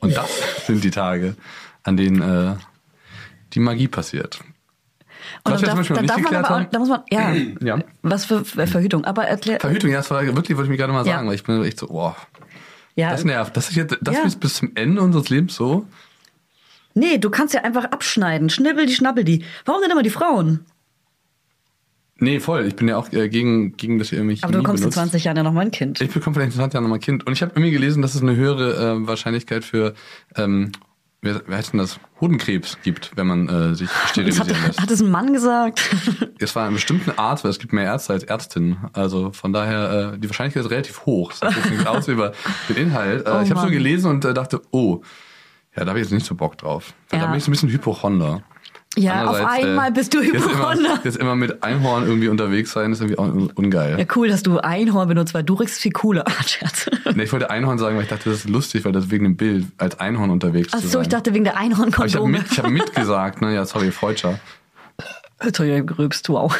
Und das sind die Tage, an denen äh, die Magie passiert. Und Was dann darf, dann darf man aber auch, da muss man, ja, Ja. was für Ver- Verhütung. Aber erklär, Verhütung, ja, das war wirklich, wollte ich mir gerade mal Ja. sagen, weil ich bin echt so, boah, ja, das nervt. Das ist jetzt, das Ja. ist bis zum Ende unseres Lebens so. nee, du kannst ja einfach abschneiden. Schnibbel die, schnabbel die. Warum denn immer die Frauen? Nee, voll. Ich bin ja auch äh, gegen, gegen das ihr mich Aber du bekommst in benutzt. 20 Jahren ja noch mal ein Kind. Ich bekomme vielleicht in 20 Jahren nochmal ein Kind. Und ich habe irgendwie gelesen, dass es eine höhere äh, Wahrscheinlichkeit für, ähm, wer, wer heißt denn das, Hodenkrebs gibt, wenn man äh, sich Das hat, sterilisieren lässt. hat es ein Mann gesagt? Es war ein bestimmter Arzt, weil es gibt mehr Ärzte als Ärztinnen. Also von daher, äh, die Wahrscheinlichkeit ist relativ hoch. Das jetzt nichts aus über den Inhalt. Äh, Oh ich habe so gelesen und äh, dachte, oh, ja, da habe ich jetzt nicht so Bock drauf. Weil Da Ja. bin ich so ein bisschen Hypochonder. Ja, auf äh, einmal bist du Jetzt Hypochonder. jetzt immer mit Einhorn irgendwie unterwegs sein, ist irgendwie auch un- ungeil. Ja, cool, dass du Einhorn benutzt, weil du riechst viel cooler. Ah, Scherz. Nee, ich wollte Einhorn sagen, weil ich dachte, das ist lustig, weil das wegen dem Bild als Einhorn unterwegs Ach so, sein. ich dachte wegen der Aber ich habe Einhornkondome. mit, ich hab mitgesagt, ne? Ja, sorry, Freudscher. Entschuldigung, gerübst, wow.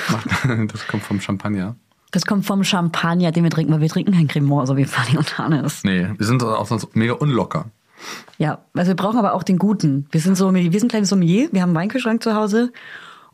Das kommt vom Champagner. Das kommt vom Champagner, den wir trinken, weil wir trinken kein Cremant, so wie Fanny und Hannes. Nee, wir sind auch sonst mega unlocker. Ja, also wir brauchen aber auch den guten. Wir sind so, wir sind kleine Sommelier, wir haben einen Weinkühlschrank zu Hause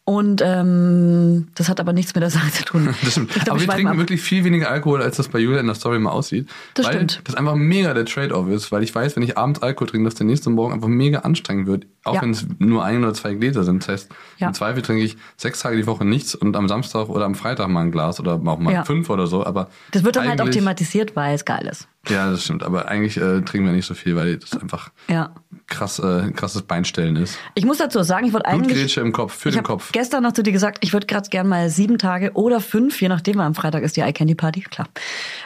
und ähm, das hat aber nichts mit der Sache zu tun. Das stimmt. Glaub, Aber wir trinken ab. wirklich viel weniger Alkohol, als das bei Julia in der Story mal aussieht. Das weil stimmt. das einfach mega der Trade-off ist, weil ich weiß, wenn ich abends Alkohol trinke, dass der nächste Morgen einfach mega anstrengend wird. Auch Ja. wenn es nur ein oder zwei Gläser sind. Das heißt, Ja. im Zweifel trinke ich sechs Tage die Woche nichts und am Samstag oder am Freitag mal ein Glas oder auch mal Ja. fünf oder so. Aber Das wird dann halt auch thematisiert, weil es geil ist. Ja, das stimmt. Aber eigentlich äh, trinken wir nicht so viel, weil das einfach Ja. krass, äh, krasses Beinstellen ist. Ich muss dazu sagen, ich wollte eigentlich. Blutgrätsche im Kopf, für ich den habe Kopf. gestern noch zu dir gesagt, ich würde gerade gerne mal sieben Tage oder fünf, je nachdem, weil am Freitag ist die Eye Candy Party, klar.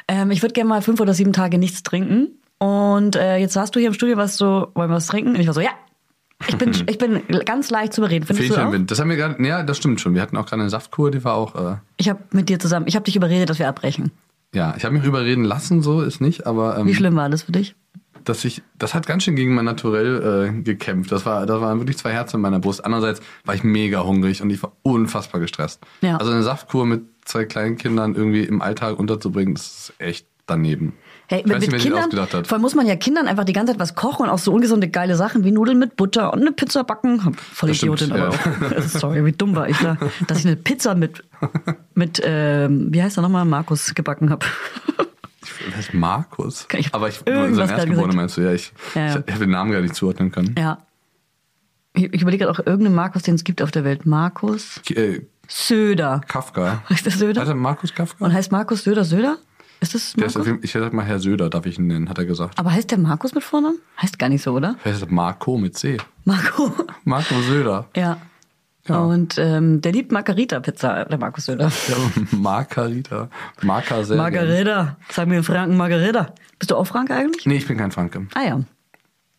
Ähm, ich würde gerne mal fünf oder sieben Tage nichts trinken. Und äh, jetzt warst du hier im Studio, was so, wollen wir was trinken? Und ich war so, ja. Ich bin, ich bin ganz leicht zu überreden. Findest du Fähnchen auch? Wind. Das haben wir gerade, ja, das stimmt schon. Wir hatten auch gerade eine Saftkur, die war auch, äh, Ich habe mit dir zusammen, ich habe dich überredet, dass wir abbrechen. Ja, ich habe mich überreden lassen, so ist nicht, aber ähm, Wie schlimm war das für dich? dass ich, das hat ganz schön gegen mein Naturell äh, gekämpft. Das war, da waren wirklich zwei Herzen in meiner Brust. Andererseits war ich mega hungrig und ich war unfassbar gestresst. Ja. Also eine Saftkur mit zwei kleinen Kindern irgendwie im Alltag unterzubringen, das ist echt daneben. Hey, mit, nicht, mit Kindern, vor allem muss man ja Kindern einfach die ganze Zeit was kochen und auch so ungesunde geile Sachen wie Nudeln mit Butter und eine Pizza backen. Voll Das stimmt, Idiotin, aber ja. auch. Sorry, wie dumm war ich da, dass ich eine Pizza mit mit ähm, wie heißt er nochmal Markus gebacken habe. Wer heißt Markus? Ich Aber ich, nur sein Erstgeborene meinst du? Ja, ich, Ja, ja. ich, habe den Namen gar nicht zuordnen können. Ja. Ich, ich überlege gerade auch irgendeinen Markus, den es gibt auf der Welt. Markus Äh, Söder. Kafka. Heißt der Söder? Hat er Markus Kafka? Und heißt Markus Söder Söder? Ist das ist Markus? jeden, ich hätte mal Herr Söder, darf ich ihn nennen, hat er gesagt. Aber heißt der Markus mit Vornamen? Heißt gar nicht so, oder? Er heißt Marco mit C. Marco. Marco Söder. Ja. Ja. Und ähm, der liebt Margarita-Pizza, der Markus Söder. Ja, Margarita. Marka sehr. Margarita. Sag mir in Franken Margarita. Bist du auch Frank eigentlich? Nee, ich bin kein Franke. Ah ja.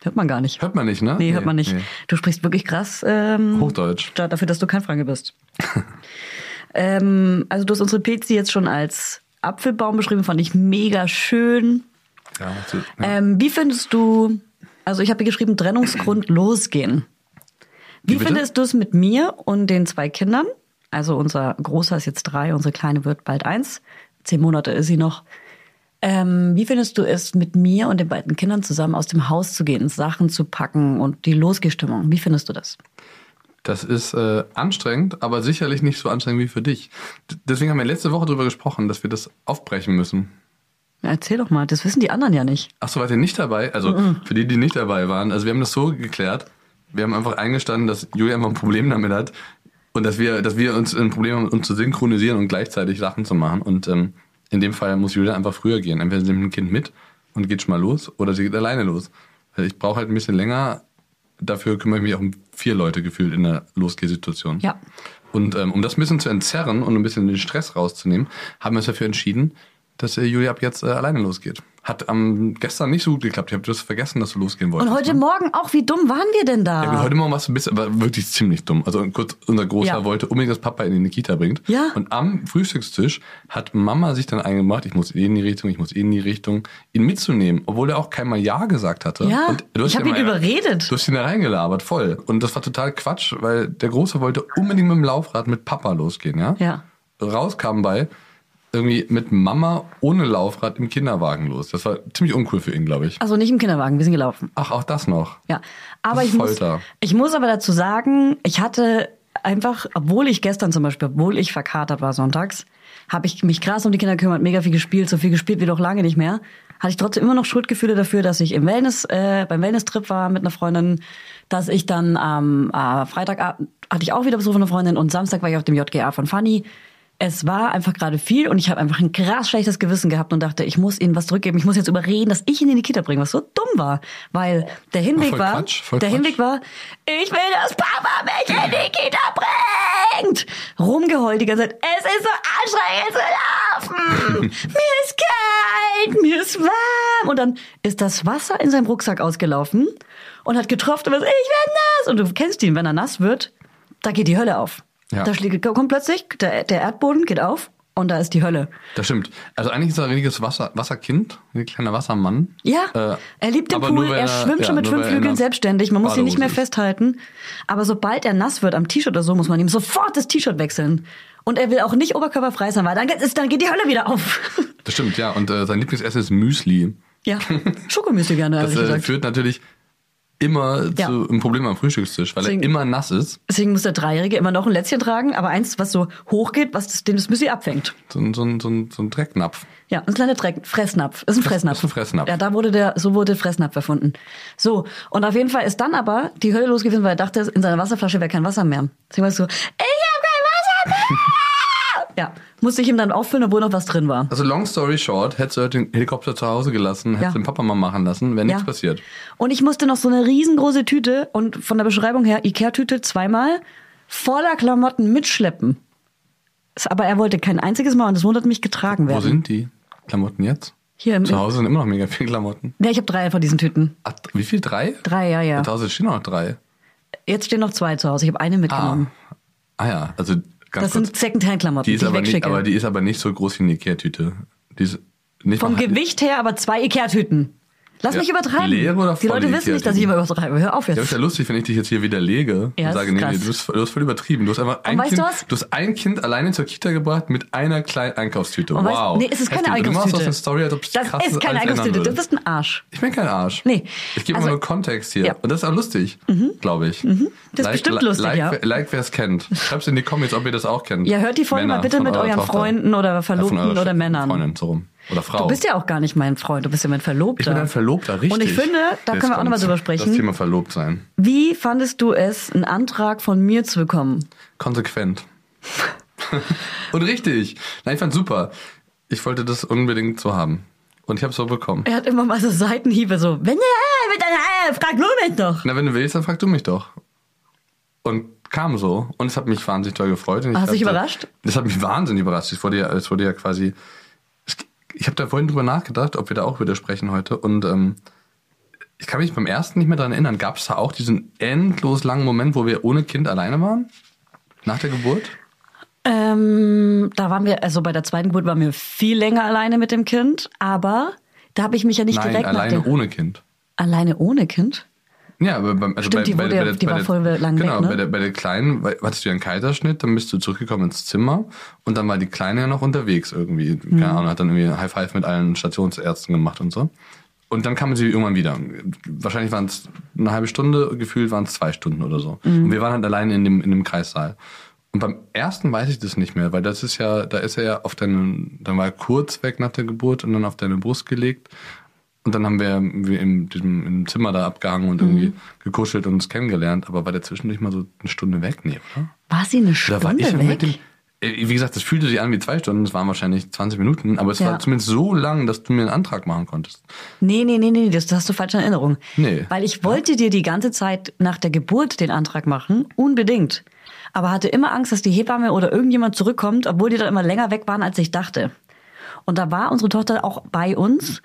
Hört man gar nicht. Hört man nicht, ne? Nee, hört man nicht. nee. Du sprichst wirklich krass ähm, Hochdeutsch. da- dafür, dass du kein Franke bist. ähm, also du hast unsere Pizzi jetzt schon als Apfelbaum beschrieben, fand ich mega schön. Ja, so, ja. Ähm, wie findest du Also ich habe hier geschrieben, Trennungsgrund losgehen. Wie, Wie findest du es mit mir und den zwei Kindern? Also unser Großer ist jetzt drei, unsere Kleine wird bald eins. Zehn Monate ist sie noch. Ähm, wie findest du es, mit mir und den beiden Kindern zusammen aus dem Haus zu gehen, Sachen zu packen und die Losgestimmung? Wie findest du das? Das ist äh, anstrengend, aber sicherlich nicht so anstrengend wie für dich. D deswegen haben wir letzte Woche darüber gesprochen, dass wir das aufbrechen müssen. Ja, erzähl doch mal, das wissen die anderen ja nicht. Ach so, wart ihr nicht dabei? Also für die, die nicht dabei waren. Also wir haben das so geklärt. Wir haben einfach eingestanden, dass Julia einfach ein Problem damit hat und dass wir, dass wir uns ein Problem haben, uns zu synchronisieren und gleichzeitig Sachen zu machen. Und ähm, in dem Fall muss Julia einfach früher gehen. Entweder sie nimmt ein Kind mit und geht schon mal los oder sie geht alleine los. Ich brauche halt ein bisschen länger. Dafür kümmere ich mich auch um vier Leute gefühlt in der Losgehsituation. Ja. Und ähm, um das ein bisschen zu entzerren und ein bisschen den Stress rauszunehmen, haben wir uns dafür entschieden, dass äh, Julia ab jetzt äh, alleine losgeht. Hat am gestern nicht so gut geklappt. Ich habe das vergessen, dass du losgehen wolltest. Und heute ne? Morgen auch, wie dumm waren wir denn da? Ja, heute Morgen warst du ein bisschen, aber wirklich ziemlich dumm. Also kurz, unser Großer Ja. wollte unbedingt, dass Papa ihn in die Kita bringt. Ja. Und am Frühstückstisch hat Mama sich dann eingemacht, ich muss eh in die Richtung, ich muss eh in die Richtung, ihn mitzunehmen, obwohl er auch keinmal Ja gesagt hatte. Ja, Und du hast ich hab ihn mal- überredet. Du hast ihn da reingelabert, voll. Und das war total Quatsch, weil der Große wollte unbedingt mit dem Laufrad mit Papa losgehen, ja? Ja. Rauskam bei irgendwie mit Mama ohne Laufrad im Kinderwagen los. Das war ziemlich uncool für ihn, glaube ich. Also nicht im Kinderwagen, wir sind gelaufen. Ach, auch das noch. Ja, aber ich muss, ich muss aber dazu sagen, ich hatte einfach, obwohl ich gestern zum Beispiel, obwohl ich verkatert war sonntags, habe ich mich krass um die Kinder gekümmert, mega viel gespielt, so viel gespielt wie noch lange nicht mehr. Hatte ich trotzdem immer noch Schuldgefühle dafür, dass ich im Wellness, äh, beim Wellness-Trip war mit einer Freundin, dass ich dann am äh, Freitag hatte ich auch wieder Besuch von einer Freundin und Samstag war ich auf dem JGA von Fanny. Es war einfach gerade viel und ich habe einfach ein krass schlechtes Gewissen gehabt und dachte, ich muss ihnen was zurückgeben. Ich muss jetzt überreden, dass ich ihn in die Kita bringe, was so dumm war. Weil der Hinweg war, Quatsch, der Quatsch. Hinweg war, ich will, dass Papa mich in die Kita bringt. Rumgeheult die ganze Zeit. Es ist so anstrengend zu laufen. mir ist kalt, mir ist warm. Und dann ist das Wasser in seinem Rucksack ausgelaufen und hat getropft und was, ich werde nass. Und du kennst ihn, wenn er nass wird, da geht die Hölle auf. Ja. Da schlägt, kommt plötzlich, der, der Erdboden geht auf und da ist die Hölle. Das stimmt. Also eigentlich ist er ein richtiges Wasser, Wasserkind, ein kleiner Wassermann. Ja, Äh, er liebt den Pool, nur, wenn er schwimmt ja, schon mit fünf er Flügeln selbstständig, man muss ihn nicht mehr ist. festhalten. Aber sobald er nass wird am T-Shirt oder so, muss man ihm sofort das T-Shirt wechseln. Und er will auch nicht oberkörperfrei sein, weil dann, geht- dann geht die Hölle wieder auf. Das stimmt, ja. Und äh, sein Lieblingsessen ist Müsli. ja, Schokomüsli gerne, Das äh, führt natürlich immer Ja. zu einem Problem am Frühstückstisch, weil Deswegen- er immer nass ist. Deswegen muss der Dreijährige immer noch ein Lätzchen tragen, aber eins, was so hoch geht, was das, dem das Müsli abfängt. So, ein- so, ein- so, ein- so ein Drecknapf. Ja, ein kleiner Dreck, Fressnapf. Ist ein Fressnapf. ist ein Fressnapf. Ja, da wurde der, so wurde Fressnapf erfunden. So, und auf jeden Fall ist dann aber die Hölle los gewesen, weil er dachte, in seiner Wasserflasche wäre kein Wasser mehr. Deswegen war es so, ich habe kein Wasser mehr! ja, musste ich ihm dann auffüllen, obwohl noch was drin war. Also long story short, hättest du den Helikopter zu Hause gelassen, hättest Ja. den Papa mal machen lassen, wäre nichts Ja. passiert. Und ich musste noch so eine riesengroße Tüte und von der Beschreibung her Ikea-Tüte zweimal voller Klamotten mitschleppen. Aber er wollte kein einziges Mal und es wundert mich getragen werden. Wo sind die Klamotten jetzt? Hier im Zu Hause sind immer noch mega viele Klamotten. Ja, ich habe drei von diesen Tüten. Ach, wie viel? Drei? Drei, ja, ja. Zu Hause stehen noch drei. Jetzt stehen noch zwei zu Hause. Ich habe eine mitgenommen. Ah ja, also das kurz. sind Secondhand-Klamotten, die die, ist ich aber nicht, aber die ist aber nicht so groß wie eine Ikea-Tüte. Die ist nicht Vom Gewicht her aber zwei Ikea-Tüten. Lass Ja, mich übertreiben. leere oder die Leute wissen nicht, dass ich immer übertreibe. Hör auf Ja, ist jetzt. ja lustig, wenn ich dich jetzt hier widerlege Ja, und sage, nee, nee, du hast, du hast voll übertrieben. Du hast einfach ein weißt kind, du hast ein Kind alleine zur Kita gebracht mit einer kleinen Einkaufstüte. Und weißt- wow. nee, es ist keine Heftig. Du machst aus Einkaufstüte. der Story, als ob es Das ist keine Einkaufstüte. Du bist ein Arsch. Ich bin kein Arsch. Nee. Ich gebe Also- immer nur Kontext hier. Ja. Und das ist auch lustig, glaube ich. Das ist bestimmt lustig, like, ja. wer- Like, wer es kennt. Schreib's in die Comments, ob ihr das auch kennt. Ja, hört die Folge mal bitte mit euren. Freunden oder Verlobten oder Männern. Freundin, so rum. Oder Frau. Du bist ja auch gar nicht mein Freund, du bist ja mein Verlobter. ich bin ein Verlobter, richtig. Und ich finde, da Jetzt können wir auch nochmal drüber sprechen. Das Thema verlobt sein. Wie fandest du es, einen Antrag von mir zu bekommen? Konsequent. Und richtig. Nein, ich fand's super. Ich wollte das unbedingt so haben. Und ich habe es so bekommen. Er hat immer mal so Seitenhiebe, so, wenn ihr mit deiner, frag nur mich doch. Na, wenn du willst, dann frag du mich doch. Und kam so. Und es hat mich wahnsinnig toll gefreut. Und Hast du dich überrascht? Das hat mich wahnsinnig überrascht. Es wurde ja, es wurde ja quasi. Ich habe da vorhin drüber nachgedacht, ob wir da auch widersprechen heute. Und ähm, ich kann mich beim ersten nicht mehr dran erinnern. Gab es da auch diesen endlos langen Moment, wo wir ohne Kind alleine waren? Nach der Geburt? Ähm, da waren wir, also bei der zweiten Geburt waren wir viel länger alleine mit dem Kind, aber da habe ich mich ja nicht Nein, direkt alleine ohne Kind. Alleine ohne Kind? Ja, aber beim, also Stimmt, die wurde ja- die war voll lang genau, Genau, weg, ne? bei, der, bei der Kleinen weil- hattest du ja einen Kaiserschnitt, dann bist du zurückgekommen ins Zimmer und dann war die Kleine ja noch unterwegs irgendwie. Mhm. Keine Ahnung, hat dann irgendwie High Five mit allen Stationsärzten gemacht und so. Und dann kam sie irgendwann wieder. Wahrscheinlich waren es eine halbe Stunde, gefühlt waren es zwei Stunden oder so. Mhm. Und wir waren halt alleine in dem, in dem Kreissaal. Und beim ersten weiß ich das nicht mehr, weil das ist ja, da ist er ja auf deinen, dann war er kurz weg nach der Geburt und dann auf deine Brust gelegt. Und dann haben wir, wir in diesem im Zimmer da abgehangen und irgendwie gekuschelt und uns kennengelernt. Aber war der zwischendurch mal so eine Stunde weg? Nee, oder? War sie eine Da Stunde war ich weg? dem. äh, Wie gesagt, das fühlte sich an wie zwei Stunden, es waren wahrscheinlich 20 Minuten, aber es Ja. war zumindest so lang, dass du mir einen Antrag machen konntest. Nee, nee, nee, nee, das, das hast du falsch in Erinnerung. Nee. Weil ich wollte dir die ganze Zeit nach der Geburt den Antrag machen, unbedingt. Aber hatte immer Angst, dass die Hebamme oder irgendjemand zurückkommt, obwohl die dann immer länger weg waren, als ich dachte. Und da war unsere Tochter auch bei uns.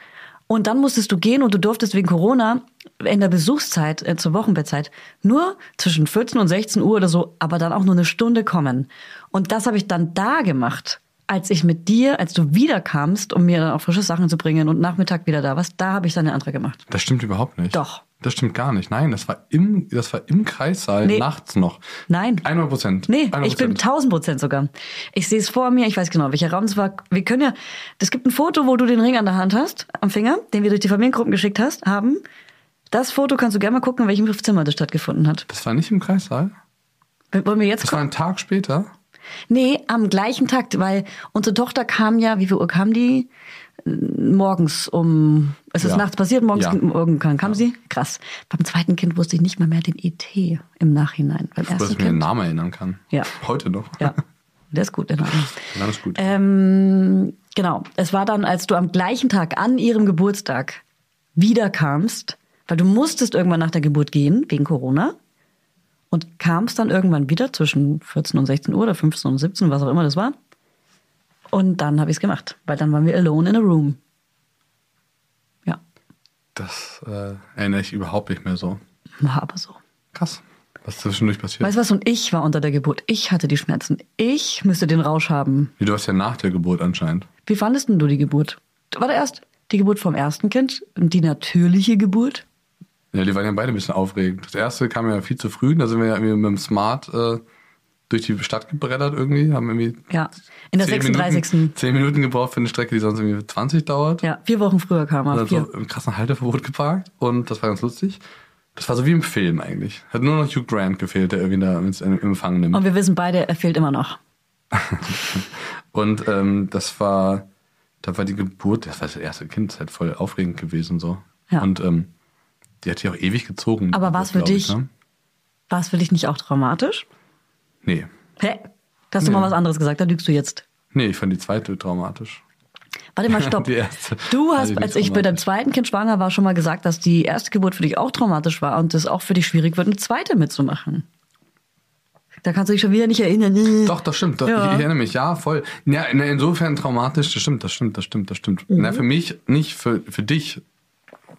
Und dann musstest du gehen und du durftest wegen Corona in der Besuchszeit, äh, zur Wochenbettzeit, nur zwischen 14 und 16 Uhr oder so, aber dann auch nur eine Stunde kommen. Und das habe ich dann da gemacht, als ich mit dir, als du wiederkamst, um mir dann auch frische Sachen zu bringen und Nachmittag wieder da warst, da habe ich dann den Antrag gemacht. Das stimmt überhaupt nicht. Doch. Das stimmt gar nicht. Nein, das war im, das war im Kreissaal Nee. nachts noch. Nein. 100 Prozent. Nee, ich bin 1000 Prozent sogar. Ich sehe es vor mir, ich weiß genau, welcher Raum es war. Wir können ja, es gibt ein Foto, wo du den Ring an der Hand hast, am Finger, den wir durch die Familiengruppen geschickt hast, haben. Das Foto kannst du gerne mal gucken, in welchem Zimmer das stattgefunden hat. Das war nicht im Kreissaal. Wollen wir jetzt Das war gucken? ein Tag später. Nee, am gleichen Tag, weil unsere Tochter kam ja, wie viel Uhr kam die? Morgens um, es ist Ja. nachts passiert, morgens Ja. morgen kam, kam sie. Krass. Beim zweiten Kind wusste ich nicht mal mehr den ET im Nachhinein. Beim Dass ersten ich mir den. Namen erinnern kann. Ja. Heute noch. Ja, der ist gut, der Name. Dann ist gut. Ähm, genau. Es war dann, als du am gleichen Tag an ihrem Geburtstag wiederkamst, weil du musstest irgendwann nach der Geburt gehen, wegen Corona, und kamst dann irgendwann wieder zwischen 14 und 16 Uhr oder 15 und 17, was auch immer das war. Und dann habe ich es gemacht, weil dann waren wir alone in a room. Ja, Das äh, erinnere ich überhaupt nicht mehr so. war aber so. Krass. Was zwischendurch passiert. Weißt du was? Und ich war unter der Geburt. Ich hatte die Schmerzen. Ich müsste den Rausch haben. Wie, du hast ja nach der Geburt anscheinend. Wie fandest denn du die Geburt? War der erst die Geburt vom ersten Kind und die natürliche Geburt? Ja, die waren ja beide ein bisschen aufregend. Das erste kam ja viel zu früh. Da sind wir ja irgendwie mit dem Smart äh, durch die Stadt gebreddert irgendwie. Haben irgendwie Ja, in der 10 36. Minuten, 10 Minuten gebraucht für eine Strecke, die sonst irgendwie 20 dauert. Ja, vier Wochen früher kam er. Und Vier. dann so im krassen Halteverbot geparkt. Und das war ganz lustig. Das war so wie im Film eigentlich. Hat nur noch Hugh Grant gefehlt, der irgendwie da ins Empfang nimmt. Und wir wissen beide, er fehlt immer noch. Und ähm, das war, da war die Geburt, das war das erste Kind, das ist halt voll aufregend gewesen so. Ja. Und ähm, die hat ja auch ewig gezogen. Aber Geburt, war's für dich? ne? War es für dich nicht auch traumatisch? Nee. Hä? Da hast du Nee. mal was anderes gesagt, da lügst du jetzt. Nee, ich fand die zweite traumatisch. Warte mal, stopp. Die erste. Du hast, als ich bei deinem zweiten Kind schwanger war, schon mal gesagt, dass die erste Geburt für dich auch traumatisch war und es auch für dich schwierig wird, eine zweite mitzumachen. Da kannst du dich schon wieder nicht erinnern. Doch, das stimmt. Ja. Ich erinnere mich, ja, voll. Ja, in- insofern traumatisch, das stimmt, das stimmt, das stimmt, das stimmt. Mhm. Na, für mich nicht, für, für dich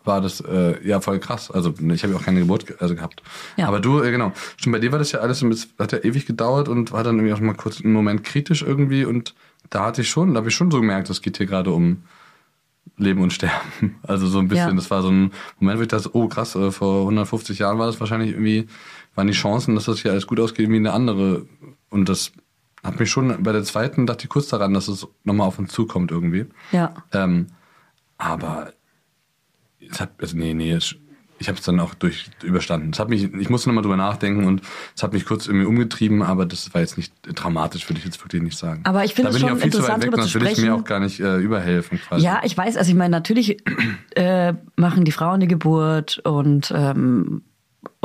war das äh, ja voll krass. Also ich habe ja auch keine Geburt ge also gehabt. Ja. Aber du, äh, genau. Stimmt, bei dir war das ja alles, hat ja ewig gedauert und war dann irgendwie auch mal kurz einen Moment kritisch irgendwie und da hatte ich schon, da habe ich schon so gemerkt, es geht hier gerade um Leben und Sterben. Also so ein bisschen, Ja. das war so ein Moment, wo ich dachte, oh krass, äh, vor 150 Jahren war das wahrscheinlich irgendwie, waren die Chancen, dass das hier alles gut ausgeht, wie eine andere. Und das hat mich schon bei der zweiten, dachte ich kurz daran, dass es nochmal auf uns zukommt irgendwie. Ja. Ähm, aber es hat, also nee, nee, ich habe es dann auch durch überstanden. Es hat mich, ich musste nochmal drüber nachdenken und es hat mich kurz irgendwie umgetrieben, aber das war jetzt nicht dramatisch, würde ich jetzt wirklich nicht sagen. Aber ich finde es schon ich auch viel zu weit interessant, weg, darüber sonst will ich mir auch gar nicht äh, überhelfen. Quasi. Ja, ich weiß, also ich meine, natürlich äh, machen die Frauen die Geburt und, ähm,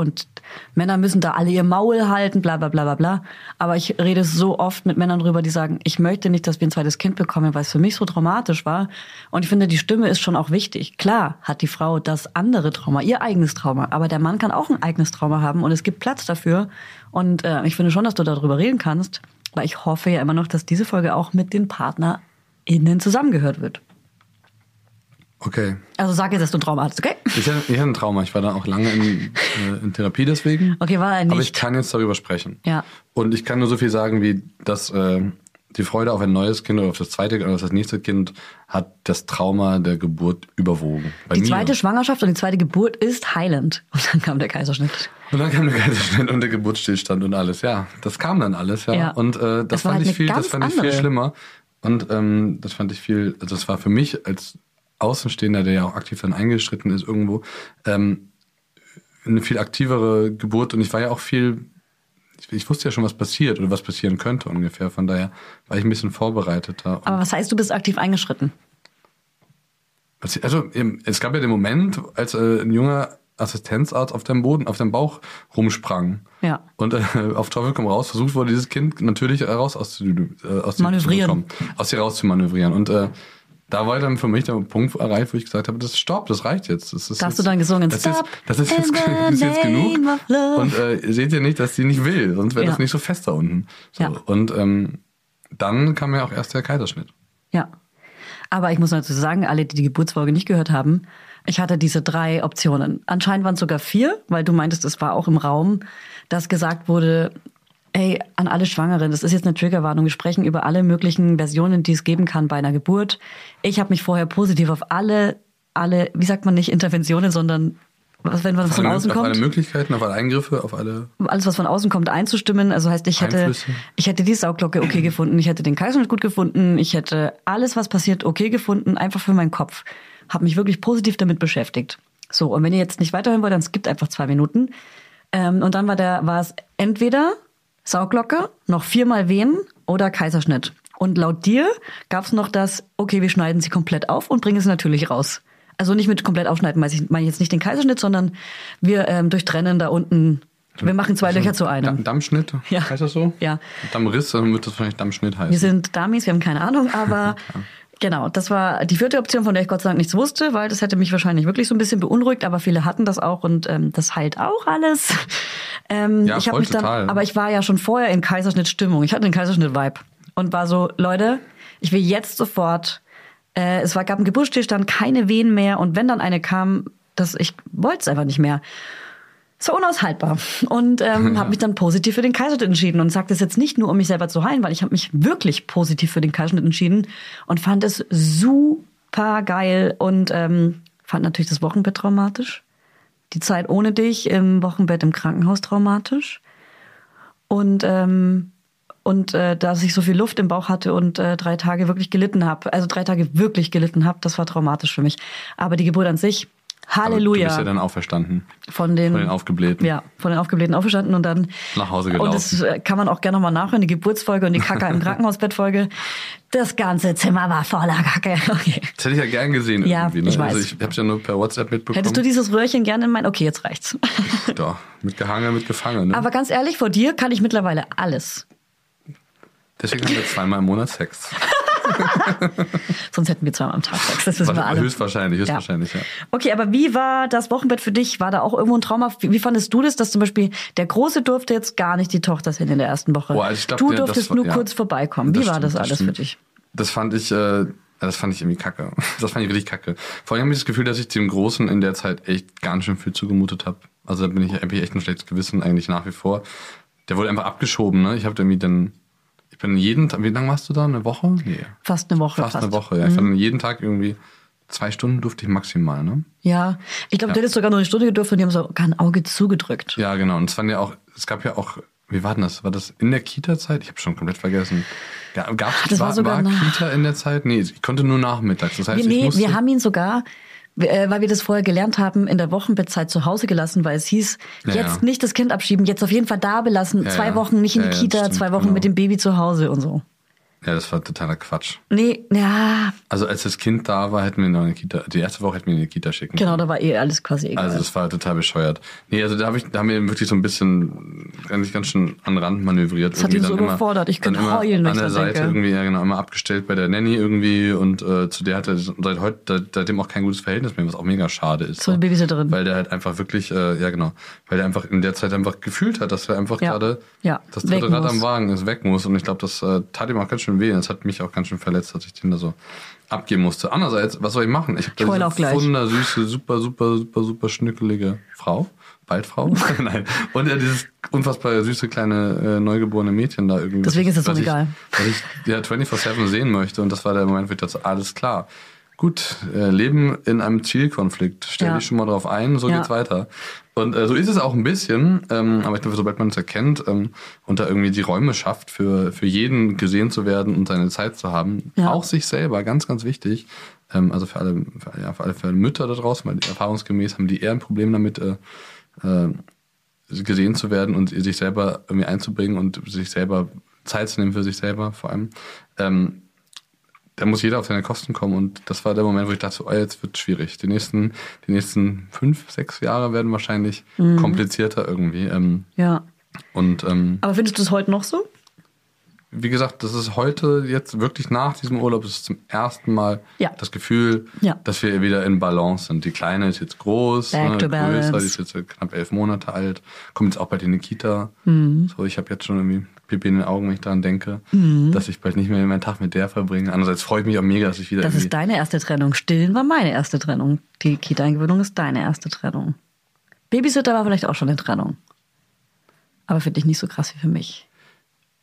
und Männer müssen da alle ihr Maul halten, bla bla bla bla bla. Aber ich rede so oft mit Männern drüber, die sagen, ich möchte nicht, dass wir ein zweites Kind bekommen, weil es für mich so traumatisch war. Und ich finde, die Stimme ist schon auch wichtig. Klar hat die Frau das andere Trauma, ihr eigenes Trauma, aber der Mann kann auch ein eigenes Trauma haben und es gibt Platz dafür. Und äh, ich finde schon, dass du darüber reden kannst, weil ich hoffe ja immer noch, dass diese Folge auch mit den PartnerInnen zusammengehört wird. Okay. Also sag jetzt, dass du ein Trauma hattest, okay? Ich hatte, ich hatte ein Trauma. Ich war da auch lange in, äh, in Therapie deswegen. Okay, war er Aber ich nicht. kann jetzt darüber sprechen. Ja. Und ich kann nur so viel sagen, wie dass äh, die Freude auf ein neues Kind oder auf das zweite oder auf das nächste Kind hat das Trauma der Geburt überwogen. Bei Die mir. zweite Schwangerschaft und die zweite Geburt ist heilend. Und dann kam der Kaiserschnitt. Und dann kam der Kaiserschnitt und der Geburtsstillstand und alles. Ja, das kam dann alles. Ja. Ja. Und äh, das fand halt ich viel, das fand ich viel schlimmer. Und ähm, das fand ich viel, also das war für mich als Außenstehender, der ja auch aktiv dann eingeschritten ist irgendwo, ähm, eine viel aktivere Geburt. Und ich war ja auch viel, ich, ich wusste ja schon, was passiert oder was passieren könnte ungefähr. Von daher war ich ein bisschen vorbereiteter. Aber was heißt, du bist aktiv eingeschritten? Also es gab ja den Moment, als äh, ein junger Assistenzarzt auf dem Boden, auf dem Bauch rumsprang. Ja. Und äh, auf Teufel komm raus versucht wurde, dieses Kind natürlich raus aus, äh, aus Manövrieren. Zu bekommen, aus dir rauszumanövrieren. Und äh, da war dann für mich der Punkt erreicht, wo ich gesagt habe, das stopp, das reicht jetzt. Das ist Da hast jetzt, du dann gesungen, das Stop ist, das ist jetzt, das ist jetzt genug. Und äh, seht ihr nicht, dass sie nicht will, sonst wäre Ja. das nicht so fest da unten. So. Ja. Und ähm, dann kam ja auch erst der Kaiserschnitt. Ja. Aber ich muss dazu sagen, alle, die die Geburtsfolge nicht gehört haben, ich hatte diese drei Optionen. Anscheinend waren es sogar vier, weil du meintest, es war auch im Raum, dass gesagt wurde, ey, an alle Schwangeren, das ist jetzt eine Triggerwarnung, wir sprechen über alle möglichen Versionen, die es geben kann bei einer Geburt. Ich habe mich vorher positiv auf alle, alle, wie sagt man nicht Interventionen, sondern was, wenn was von alle, außen auf alle kommt Möglichkeiten, auf alle Eingriffe, auf alle alles, was von außen kommt, einzustimmen. Also heißt, ich hätte, Einflüsse. ich hätte die Sauglocke okay gefunden, ich hätte den Kaiserschnitt gut gefunden, ich hätte alles, was passiert, okay gefunden, einfach für meinen Kopf. Habe mich wirklich positiv damit beschäftigt. So, und wenn ihr jetzt nicht weiterhören wollt, dann skippt einfach zwei Minuten. Ähm, und dann war der, war es entweder Sauglocke, noch viermal Wehen oder Kaiserschnitt. Und laut dir gab es noch das, okay, wir schneiden sie komplett auf und bringen sie natürlich raus. Also nicht mit komplett aufschneiden, meine ich, meine ich jetzt nicht den Kaiserschnitt, sondern wir ähm, durchtrennen da unten. Wir machen zwei Löcher zu einem. Damm- Dammschnitt, Ja. heißt das so? Ja. Dammriss, dann wird das wahrscheinlich Dammschnitt heißen. Wir sind Damis, wir haben keine Ahnung, aber genau, das war die vierte Option, von der ich Gott sei Dank nichts wusste, weil das hätte mich wahrscheinlich wirklich so ein bisschen beunruhigt, aber viele hatten das auch und ähm, das heilt auch alles. Ähm, Ja, ich voll, mich dann, total. aber ich war ja schon vorher in Kaiserschnitt-Stimmung. Ich hatte den Kaiserschnitt-Vibe und war so, Leute, ich will jetzt sofort. Äh, es war, gab einen Geburtsstillstand, keine Wehen mehr und wenn dann eine kam, das, ich wollte es einfach nicht mehr. War unaushaltbar und ähm, habe mich dann positiv für den Kaiserschnitt entschieden und sage das jetzt nicht nur, um mich selber zu heilen, weil ich habe mich wirklich positiv für den Kaiserschnitt entschieden und fand es super geil und ähm, fand natürlich das Wochenbett traumatisch, die Zeit ohne dich im Wochenbett im Krankenhaus traumatisch und ähm, und äh, dass ich so viel Luft im Bauch hatte und äh, drei Tage wirklich gelitten habe, also drei Tage wirklich gelitten habe, das war traumatisch für mich. Aber die Geburt an sich, Aber Halleluja. Du bist ja dann auferstanden. Von den, Von den Aufgeblähten. Ja, von den Aufgeblähten aufgestanden und dann Nach Hause Und gelaufen. das äh, kann man auch gerne nochmal nachhören, die Geburtsfolge und die Kacke im Krankenhausbettfolge. Das ganze Zimmer war voller Kacke. Okay. Das hätte ich ja gern gesehen Ja, irgendwie. Ne? ich weiß. Also ich habe es ja nur per WhatsApp mitbekommen. Hättest du dieses Röhrchen gerne in mein... Okay, jetzt reicht's. Doch, mit Gehange, mit Gefangen. Ne? Aber ganz ehrlich, vor dir kann ich mittlerweile alles. Deswegen haben wir zweimal im Monat Sex. Sonst hätten wir zweimal am Tag Sex. Das wissen wir alle. Höchstwahrscheinlich, höchstwahrscheinlich, ja. Okay, aber wie war das Wochenbett für dich? War da auch irgendwo ein Trauma? Wie, wie fandest du das, dass zum Beispiel der Große durfte jetzt gar nicht die Tochter sehen in der ersten Woche? Boah, also ich glaub, du ja, das durftest war- nur ja. kurz vorbeikommen. Wie Das war stimmt, das das alles für stimmt. dich? Das fand ich, äh, das fand ich irgendwie kacke. Das fand ich richtig kacke. Vor allem habe ich das Gefühl, dass ich dem Großen in der Zeit echt ganz schön viel zugemutet habe. Also da bin ich, echt ein schlechtes Gewissen eigentlich nach wie vor. Der wurde einfach abgeschoben, ne? Ich habe irgendwie dann, bin jeden Tag, wie lange warst du da? Eine Woche? Nee. Fast eine Woche. Fast, eine Woche, ja. Ich fand jeden Tag irgendwie zwei Stunden durfte ich maximal, ne? Ja, ich glaube, du hättest sogar nur eine Stunde gedurft und die haben so gar ein Auge zugedrückt. Ja, genau. Und es waren ja auch, es gab ja auch, wie war denn das? War das in der Kita-Zeit? Ich habe schon komplett vergessen. Ga- Gab's, Ach, das war war, sogar war nach- Kita in der Zeit? Nee, ich konnte nur nachmittags. Das heißt, Wir, ich nee, musste, wir haben ihn sogar, weil wir das vorher gelernt haben, in der Wochenbettzeit zu Hause gelassen, weil es hieß, Ja, jetzt ja. nicht das Kind abschieben, jetzt auf jeden Fall da belassen, Ja, zwei. Wochen nicht in die Kita, stimmt, zwei Wochen genau. mit dem Baby zu Hause und so. Ja, das war totaler Quatsch. Nee, ja, Also als das Kind da war, hätten wir ihn noch in die Kita, die erste Woche hätten wir ihn in die Kita schicken genau, da war eh alles quasi egal. Also das war total bescheuert. Nee, also da, hab ich, da haben wir wirklich so ein bisschen eigentlich ganz schön an den Rand manövriert. Das hat ihn so immer- überfordert. Ich könnte heulen, wenn An ich der dran Seite denke. irgendwie, ja genau, immer abgestellt bei der Nanny irgendwie und äh, zu der hat er seit heute, seitdem auch kein gutes Verhältnis mehr, was auch mega schade ist. Zur Babysitterin. Weil der halt einfach wirklich, äh, ja genau, weil der einfach in der Zeit einfach gefühlt hat, dass er einfach Ja. gerade Ja, das dritte Rad am Wagen ist, weg muss. Und ich glaube, das äh, tat ihm auch ganz schön weh. Das hat mich auch ganz schön verletzt, dass ich den da so abgeben musste. Andererseits, was soll ich machen? Ich habe Ich auch gleich. wundersüße, super, super, super, super schnückelige Frau. Waldfrau? Nein. Und ja, dieses unfassbar süße kleine äh, neugeborene Mädchen da irgendwie. Deswegen ist es so ich- egal. Was ich ja 24-7 sehen möchte. Und das war der Moment, wo ich dachte, alles klar. Gut, äh, Leben in einem Zielkonflikt. Stell Ja. dich schon mal drauf ein, so Ja. geht's weiter. Und äh, so ist es auch ein bisschen, ähm, aber ich glaube, sobald man es erkennt ähm, und da irgendwie die Räume schafft, für, für jeden gesehen zu werden und seine Zeit zu haben, Ja. auch sich selber, ganz, ganz wichtig. Ähm, also für alle, für, ja, für alle für Mütter da draußen, weil erfahrungsgemäß haben die eher ein Problem damit, äh, äh, gesehen zu werden und sich selber irgendwie einzubringen und sich selber Zeit zu nehmen für sich selber vor allem. Ähm, da muss jeder auf seine Kosten kommen und das war der Moment, wo ich dachte, oh, jetzt wird schwierig. Die nächsten, die nächsten fünf, sechs Jahre werden wahrscheinlich Mhm. komplizierter irgendwie. Ähm, Ja. und ähm, Aber findest du es heute noch so? wie gesagt, das ist heute jetzt wirklich nach diesem Urlaub, ist zum ersten Mal Ja. das Gefühl, Ja. dass wir wieder in Balance sind. Die Kleine ist jetzt groß, ne, größer, balance. die ist jetzt knapp elf Monate alt, kommt jetzt auch bald in die Kita. Mhm. So, ich habe jetzt schon irgendwie Pipi in den Augen, wenn ich daran denke, Mhm. dass ich bald nicht mehr meinen Tag mit der verbringe. Andererseits freue ich mich auch mega, dass ich wieder Das ist deine erste Trennung. Stillen war meine erste Trennung. Die Kita-Eingewöhnung ist deine erste Trennung. Babysitter war vielleicht auch schon eine Trennung. Aber für dich nicht so krass wie für mich.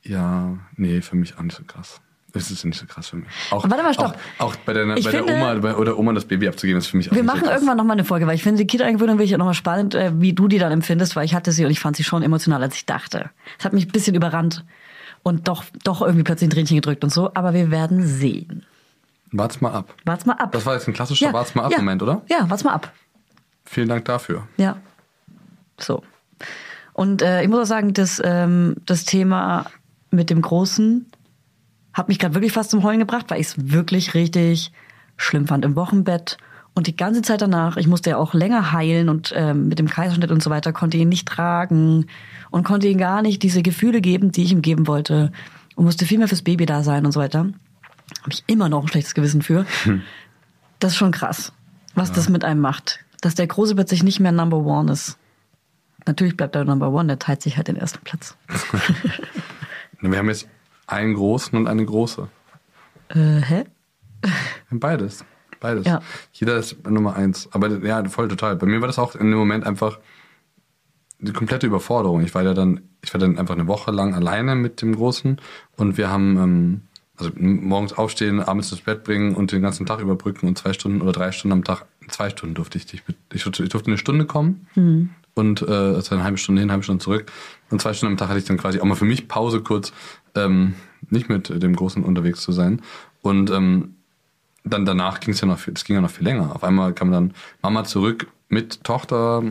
Ja, nee, für mich auch nicht so krass. Es ist nicht so krass für mich. Auch, Warte mal, stopp. Auch, auch bei, der, Ich bei der finde- Oma bei, oder Oma das Baby abzugeben, ist für mich auch Wir nicht so machen krass. irgendwann nochmal eine Folge, weil ich finde, die Kita-Eingewöhnung will ich auch nochmal spannend, äh, wie du die dann empfindest, weil ich hatte sie und ich fand sie schon emotional, als ich dachte. Es hat mich ein bisschen überrannt und doch, doch irgendwie plötzlich ein Tränchen gedrückt und so, aber wir werden sehen. Wart's mal ab. Wart's mal ab. Das war jetzt ein klassischer Wart's mal ab ja. Moment, oder? Ja, wart's mal ab. Vielen Dank dafür. Ja. So. Und äh, ich muss auch sagen, das, ähm, das Thema mit dem Großen hat mich gerade wirklich fast zum Heulen gebracht, weil ich es wirklich richtig schlimm fand im Wochenbett. Und die ganze Zeit danach, ich musste ja auch länger heilen und ähm, mit dem Kaiserschnitt und so weiter, konnte ihn nicht tragen und konnte ihm gar nicht diese Gefühle geben, die ich ihm geben wollte. Und musste viel mehr fürs Baby da sein und so weiter. Habe ich immer noch ein schlechtes Gewissen für. Das ist schon krass, was das mit einem macht. Dass der Große plötzlich nicht mehr Number One ist. Natürlich bleibt er Number One, der teilt sich halt den ersten Platz. Wir haben jetzt einen großen und eine große. Äh, hä? Beides. Beides. Ja. Jeder ist Nummer eins. Aber ja, voll total. Bei mir war das auch in dem Moment einfach die komplette Überforderung. Ich war ja dann, ich war dann einfach eine Woche lang alleine mit dem Großen und wir haben ähm, also morgens aufstehen, abends ins Bett bringen und den ganzen Tag überbrücken und zwei Stunden oder drei Stunden am Tag, zwei Stunden durfte ich, ich, ich durfte eine Stunde kommen und äh, also eine halbe Stunde hin, eine halbe Stunde zurück und zwei Stunden am Tag hatte ich dann quasi auch mal für mich Pause kurz, ähm, nicht mit dem Großen unterwegs zu sein und ähm, dann danach ging es ja noch viel, das ging ja noch viel länger. Auf einmal kam dann Mama zurück mit Tochter,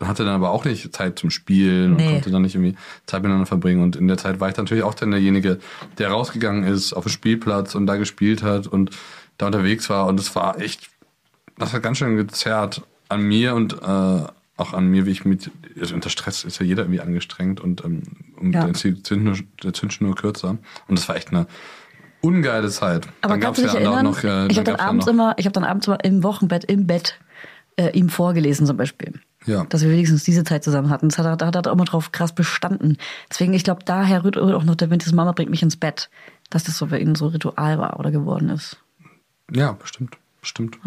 hatte dann aber auch nicht Zeit zum Spielen Nee. und konnte dann nicht irgendwie Zeit miteinander verbringen. Und in der Zeit war ich natürlich auch dann derjenige, der rausgegangen ist auf den Spielplatz und da gespielt hat und da unterwegs war. Und es war echt, das hat ganz schön gezerrt an mir und äh, auch an mir, wie ich mit, also unter Stress ist ja jeder irgendwie angestrengt und ähm, und Ja. der ist die Zündschnur, der Zündschnur kürzer. Und das war echt eine ungeile Zeit. Aber dann kannst du dich ja erinnern? noch, äh, ich habe dann ja abends noch- immer, ich habe dann abends immer im Wochenbett im Bett äh, ihm vorgelesen zum Beispiel. Ja. Dass wir wenigstens diese Zeit zusammen hatten. Das hat er, da hat er auch immer drauf krass bestanden. Deswegen, ich glaube, daher rührt auch noch der Wind, das Mama bringt mich ins Bett. Dass das so bei ihnen so Ritual war oder geworden ist. Ja, bestimmt. Bestimmt.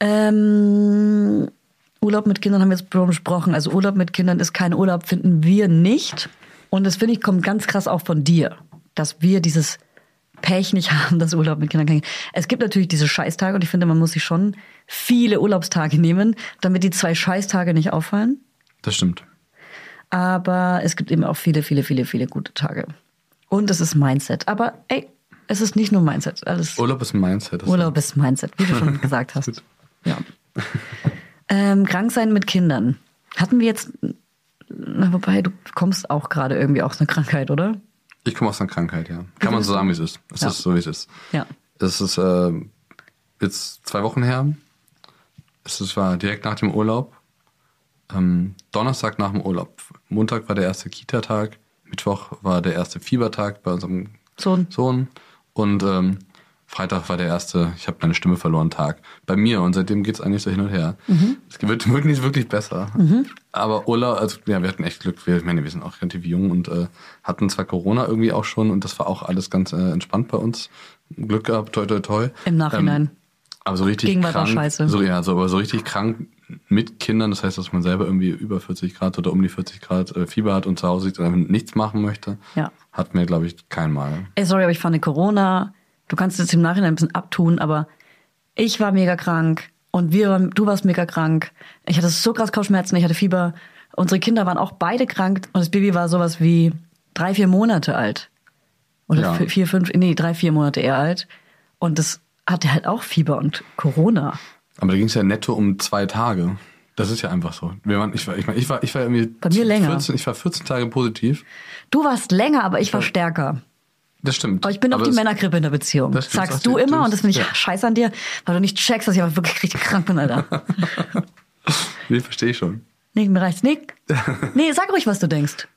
Ähm, Urlaub mit Kindern haben wir jetzt besprochen. Also Urlaub mit Kindern ist kein Urlaub, finden wir nicht. Und das finde ich kommt ganz krass auch von dir, dass wir dieses Pech nicht haben, dass Urlaub mit Kindern kann. Es gibt natürlich diese Scheißtage und ich finde, man muss sich schon viele Urlaubstage nehmen, damit die zwei Scheißtage nicht auffallen. Das stimmt. Aber es gibt eben auch viele, viele, viele, viele gute Tage. Und es ist Mindset. Aber ey, es ist nicht nur Mindset. Alles Urlaub ist Mindset. Urlaub ist Mindset, wie du schon gesagt hast. Ja. Ähm, krank sein mit Kindern. Hatten wir jetzt, na, wobei du kommst auch gerade irgendwie aus einer Krankheit, oder? Ich komme aus einer Krankheit, ja. Kann man so sagen, wie es ist. Es Ja. ist so, wie es ist. Ja. Es ist äh, jetzt zwei Wochen her. Es ist- war direkt nach dem Urlaub. Ähm, Donnerstag nach dem Urlaub. Montag war der erste Kita-Tag. Mittwoch war der erste Fiebertag bei unserem Sohn. Sohn. Und ähm, Freitag war der erste, ich habe meine Stimme verloren Tag. Bei mir. Und seitdem geht's eigentlich so hin und her. Es wird wirklich wirklich besser. Aber Urlaub, also ja, wir hatten echt Glück. Wir, ich meine, wir sind auch relativ jung und äh, hatten zwar Corona irgendwie auch schon und das war auch alles ganz äh, entspannt bei uns. Glück gehabt, toi toi toi. Im Nachhinein. Ähm, aber so richtig Gegenwart war krank, scheiße. So, ja, so, aber so richtig krank mit Kindern, das heißt, dass man selber irgendwie über 40 Grad oder um die 40 Grad äh, Fieber hat und zu Hause sitzt und nichts machen möchte, Ja. hat mir, glaube ich, kein Mal. Ey, sorry, aber ich fand Corona, du kannst es im Nachhinein ein bisschen abtun, aber ich war mega krank und wir, waren- du warst mega krank. Ich hatte so krass Kopfschmerzen, ich hatte Fieber. Unsere Kinder waren auch beide krank und das Baby war sowas wie drei, vier Monate alt. Oder Ja. vi- vier, fünf, nee, drei, vier Monate eher alt. Und das hatte halt auch Fieber und Corona. Aber da ging es ja netto um zwei Tage. Das ist ja einfach so. Waren, ich, war, ich, mein, ich, war, ich war irgendwie Bei mir länger. 14, ich war 14 Tage positiv. Du warst länger, aber ich war stärker. Das stimmt. Aber ich bin auch die Männergrippe in der Beziehung. Das Sagst du immer und das finde ich ja. scheiße an dir, weil du nicht checkst, dass ich aber wirklich richtig krank bin, Alter. Nee, verstehe ich schon. Nee, mir reicht's. Nee, nee, sag ruhig, was du denkst.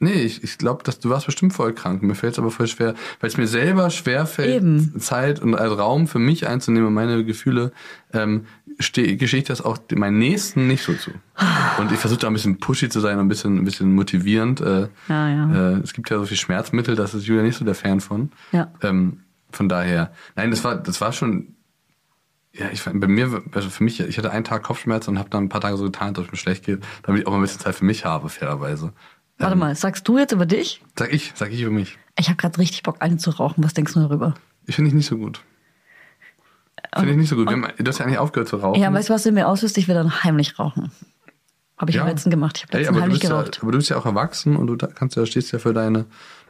Nee, ich, ich glaube, dass du warst bestimmt voll krank. Mir fällt es aber voll schwer, weil es mir selber schwer fällt, Eben. Zeit und also Raum für mich einzunehmen und meine Gefühle, ähm, ich das auch meinen Nächsten nicht so zu. Und ich versuche da ein bisschen pushy zu sein und ein bisschen, ein bisschen motivierend. Äh, Ja, ja. Äh, es gibt ja so viel Schmerzmittel, das ist Julia nicht so der Fan von. Ja. Ähm, von daher, nein, das war, das war schon, ja, ich fand, bei mir, also für mich, ich hatte einen Tag Kopfschmerzen und habe dann ein paar Tage so getan, dass es mir schlecht geht, damit ich auch mal ein bisschen Zeit für mich habe, fairerweise. Warte mal, sagst du jetzt über dich? Sag ich, sag ich über mich. Ich habe gerade richtig Bock, eine zu rauchen. Was denkst du darüber? Ich finde ich nicht so gut. Finde ich nicht so gut. Haben, du hast ja eigentlich aufgehört zu rauchen. Ja, weißt du, was in mir auslöst? Ich will dann heimlich rauchen. Habe ich Ja. am letzten gemacht. Ich habe Ey, letztens aber, du heimlich bist ja, geraucht. aber du bist ja auch erwachsen und du kannst ja, stehst ja für deine,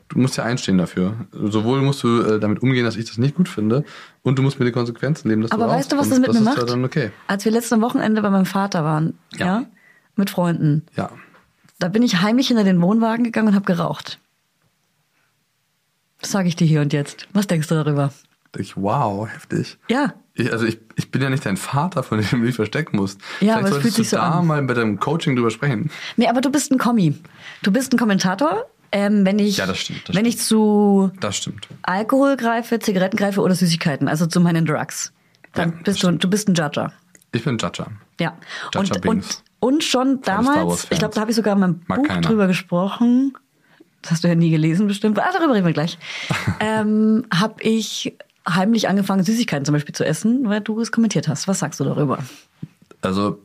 du musst ja einstehen dafür. Sowohl musst du äh, damit umgehen, dass ich das nicht gut finde, und du musst mit den Konsequenzen leben, dass Aber du weißt du, was das Und mit mir ist macht? Ja okay. Als wir letztes Wochenende bei meinem Vater waren, ja, Ja. mit Freunden, Ja. da bin ich heimlich hinter den Wohnwagen gegangen und habe geraucht. Das sage ich dir hier und jetzt. Was denkst du darüber? Ich, wow, heftig. Ja, Ich, also ich, ich bin ja nicht dein Vater, von dem du dich verstecken musst. Ja, aber Vielleicht es solltest fühlt sich so da an. mal bei deinem Coaching drüber sprechen. nee, aber du bist ein Kommi. Du bist ein Kommentator. Ähm, wenn ich, Ja, das stimmt, das wenn ich zu Das stimmt. Alkohol greife, Zigaretten greife oder Süßigkeiten, also zu meinen Drugs, dann Ja, bist du, du bist ein Judger. Ich bin Judger. Ja. Jaja Und, und, und schon damals, ich glaube, da habe ich sogar in meinem Mag Buch keiner. drüber gesprochen. Das hast du ja nie gelesen bestimmt. Ah, darüber reden wir gleich. ähm, habe ich heimlich angefangen, Süßigkeiten zum Beispiel zu essen, weil du es kommentiert hast. Was sagst du darüber? Also,